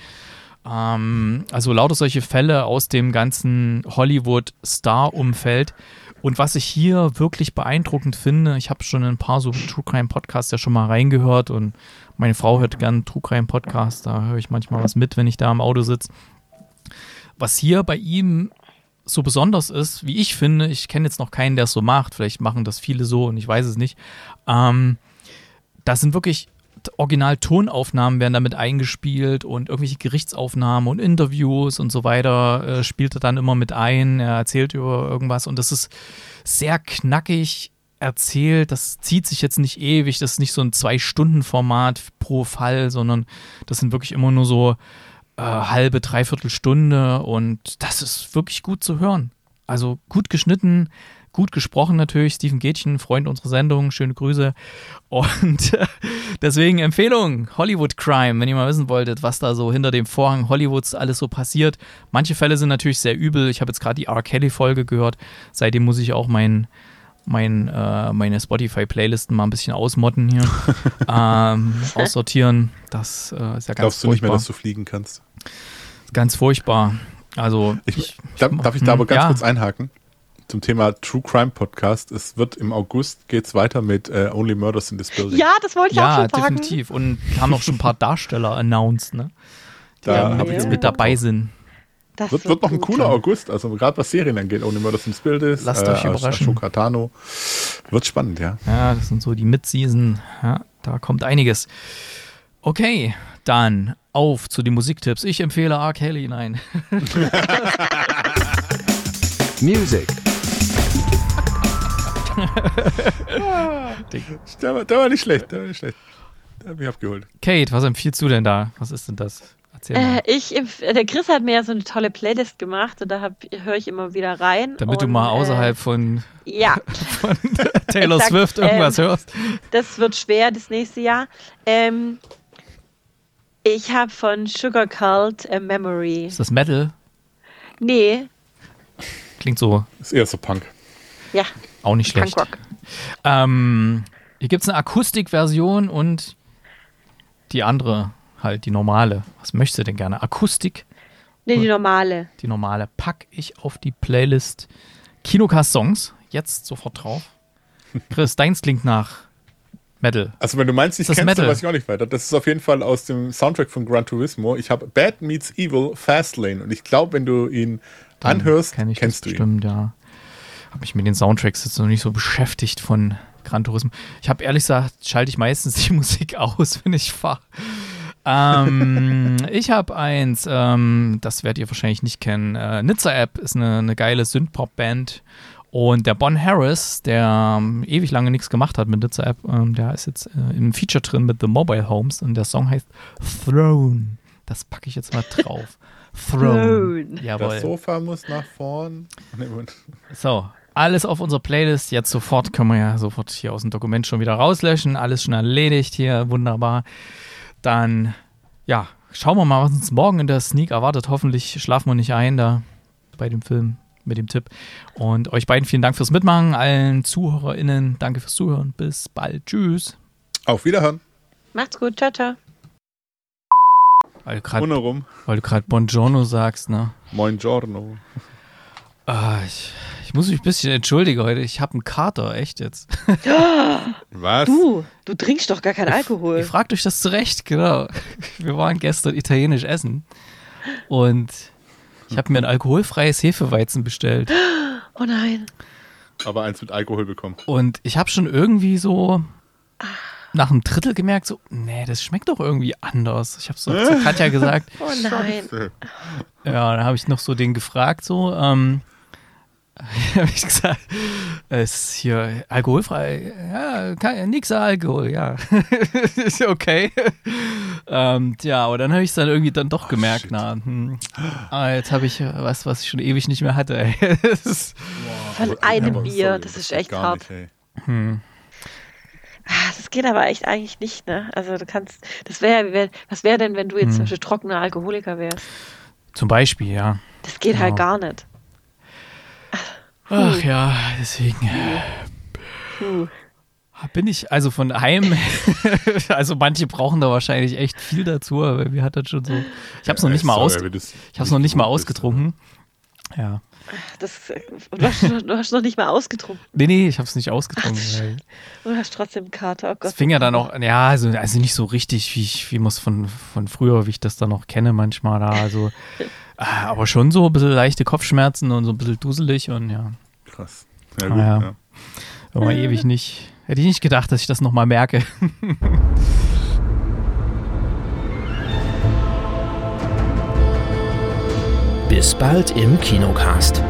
Ähm, also lauter solche Fälle aus dem ganzen Hollywood-Star-Umfeld. Und was ich hier wirklich beeindruckend finde, ich habe schon in ein paar so True Crime Podcasts ja schon mal reingehört und meine Frau hört gern True Crime Podcasts, da höre ich manchmal was mit, wenn ich da im Auto sitze. Was hier bei ihm so besonders ist, wie ich finde, ich kenne jetzt noch keinen, der es so macht, vielleicht machen das viele so und ich weiß es nicht. Ähm, da sind wirklich Original-Tonaufnahmen werden damit eingespielt und irgendwelche Gerichtsaufnahmen und Interviews und so weiter äh, spielt er dann immer mit ein. Er erzählt über irgendwas und das ist sehr knackig erzählt. Das zieht sich jetzt nicht ewig. Das ist nicht so ein Zwei-Stunden-Format pro Fall, sondern das sind wirklich immer nur so äh, halbe, dreiviertel Stunde und das ist wirklich gut zu hören. Also gut geschnitten, gut gesprochen natürlich. Steven Gätchen, Freund unserer Sendung, schöne Grüße. Und äh, deswegen Empfehlung, Hollywood Crime, wenn ihr mal wissen wolltet, was da so hinter dem Vorhang Hollywoods alles so passiert. Manche Fälle sind natürlich sehr übel. Ich habe jetzt gerade die R. Kelly-Folge gehört. Seitdem muss ich auch mein, mein, äh, meine Spotify-Playlisten mal ein bisschen ausmotten hier. ähm, aussortieren. Das äh, ist ja ganz Glaubst du nicht mehr, furchtbar. dass du fliegen kannst? ganz furchtbar. Also, Ich, darf, darf ich da aber ganz ja. kurz einhaken? Zum Thema True Crime Podcast. Es wird im August geht's weiter mit äh, Only Murders in this Building. Ja, das wollte ich auch Ja, schon sagen. definitiv. Und haben auch schon ein paar Darsteller announced, ne? Die Da dann hab ich jetzt mit dabei sind. Das Wird, wird noch ein gut. cooler August, also gerade was Serien angeht. Only Murders in this Building. Lasst euch überraschen. Ashoka Tano. Wird spannend, ja. Ja, das sind so die Mid-Season. Ja, da kommt einiges. Okay, dann auf zu den Musiktipps. Ich empfehle R. Kelly, nein. Music. Der war, der war nicht schlecht, der war nicht schlecht. Der hat mich abgeholt. Kate, was empfiehlst du denn da? Was ist denn das? Erzähl mal. Äh, ich, der Chris hat mir ja so eine tolle Playlist gemacht und da höre ich immer wieder rein. Damit du und, mal außerhalb von, Äh, ja, von Taylor Exakt, Swift irgendwas ähm, hörst. das wird schwer das nächste Jahr. Ähm, ich habe von Sugar Cult a Memory. Ist das Metal? Nee, Klingt so Ist eher so Punk. ja, auch nicht schlecht. Punkrock. Ähm, hier gibt es eine Akustikversion und die andere, halt die normale. Was möchtest du denn gerne? Akustik, Nee, die normale. die normale, pack ich auf die Playlist Kinocast Songs. Jetzt sofort drauf. Chris, deins klingt nach Metal. Also wenn du meinst, ich das dann Metal? weiß ich auch nicht weiter. Das ist auf jeden Fall aus dem Soundtrack von Gran Turismo. Ich habe Bad Meets Evil Fastlane und ich glaube, wenn du ihn anhörst, Kenn ich kennst das du ihn. bestimmt, ja. Habe mich mit den Soundtracks jetzt noch nicht so beschäftigt von Gran Turismo. Ich habe ehrlich gesagt, schalte ich meistens die Musik aus, wenn ich fahre. ähm, ich habe eins, ähm, das werdet ihr wahrscheinlich nicht kennen. Äh, Nizza App ist eine, eine geile Synthpop-Band. Und der Bon Harris, der ähm, ewig lange nichts gemacht hat mit Nizza App, ähm, der ist jetzt äh, im Feature drin mit The Mobile Homes und der Song heißt Throne. Das packe ich jetzt mal drauf. Throne. Throne. Jawohl. Das Sofa muss nach vorn. So, alles auf unserer Playlist. Jetzt sofort können wir ja sofort hier aus dem Dokument schon wieder rauslöschen. Alles schon erledigt hier. Wunderbar. Dann, ja, schauen wir mal, was uns morgen in der Sneak erwartet. Hoffentlich schlafen wir nicht ein da bei dem Film mit dem Tipp. Und euch beiden vielen Dank fürs Mitmachen. Allen ZuhörerInnen, danke fürs Zuhören. Bis bald. Tschüss. Auf Wiederhören. Macht's gut, ciao, ciao. Weil du gerade Wunderrum. weil du gerade Buongiorno sagst, ne? Moin Giorno. Ah, ich, ich muss mich ein bisschen entschuldigen heute. Ich habe einen Kater, echt jetzt. Was? Du, du trinkst doch gar keinen Ihr Alkohol. fragt euch das zurecht, genau. Wir waren gestern italienisch essen und ich habe mir ein alkoholfreies Hefeweizen bestellt. Oh nein. Aber eins mit Alkohol bekommen. Und ich habe schon irgendwie so nach einem Drittel gemerkt, so, nee, das schmeckt doch irgendwie anders. Ich habe so zu Katja gesagt, Oh nein. ja, dann habe ich noch so den gefragt, so, ähm, habe ich gesagt, es ist hier alkoholfrei, ja, kein, nix Alkohol, ja. ist okay. ähm, ja, aber dann habe ich es dann irgendwie dann doch gemerkt, shit. na, hm, ah, jetzt habe ich äh, was, was ich schon ewig nicht mehr hatte. Ey. ist, Von Aber- einem aber Bier, sorry, das ist echt hart. nicht, hm. Ah, Das geht aber echt eigentlich nicht, ne? Also du kannst, das wäre, wär, was wäre denn, wenn du jetzt Hm. zum Beispiel trockener Alkoholiker wärst? Zum Beispiel, ja. Das geht halt Genau. gar nicht. Ach ja, deswegen. Puh. Bin ich also von einem, also manche brauchen da wahrscheinlich echt viel dazu, aber mir hat das schon so. Ich habe es noch nicht mal aus, ich habe es noch nicht mal ausgetrunken. Ja, Das, du, hast, du hast noch nicht mal ausgetrunken. nee, nee, ich habe es nicht ausgetrunken. weil Du hast trotzdem Kater. Oh Gott. fing ja dann auch, ja, also, also nicht so richtig, wie ich, wie man es von, von früher, wie ich das dann noch kenne, manchmal da. Also, ah, aber schon so ein bisschen leichte Kopfschmerzen und so ein bisschen duselig und ja, Krass. Ja, Ah, gut, ja. ja. aber ewig nicht. Hätte ich nicht gedacht, dass ich das nochmal merke. Bis bald im Kinocast.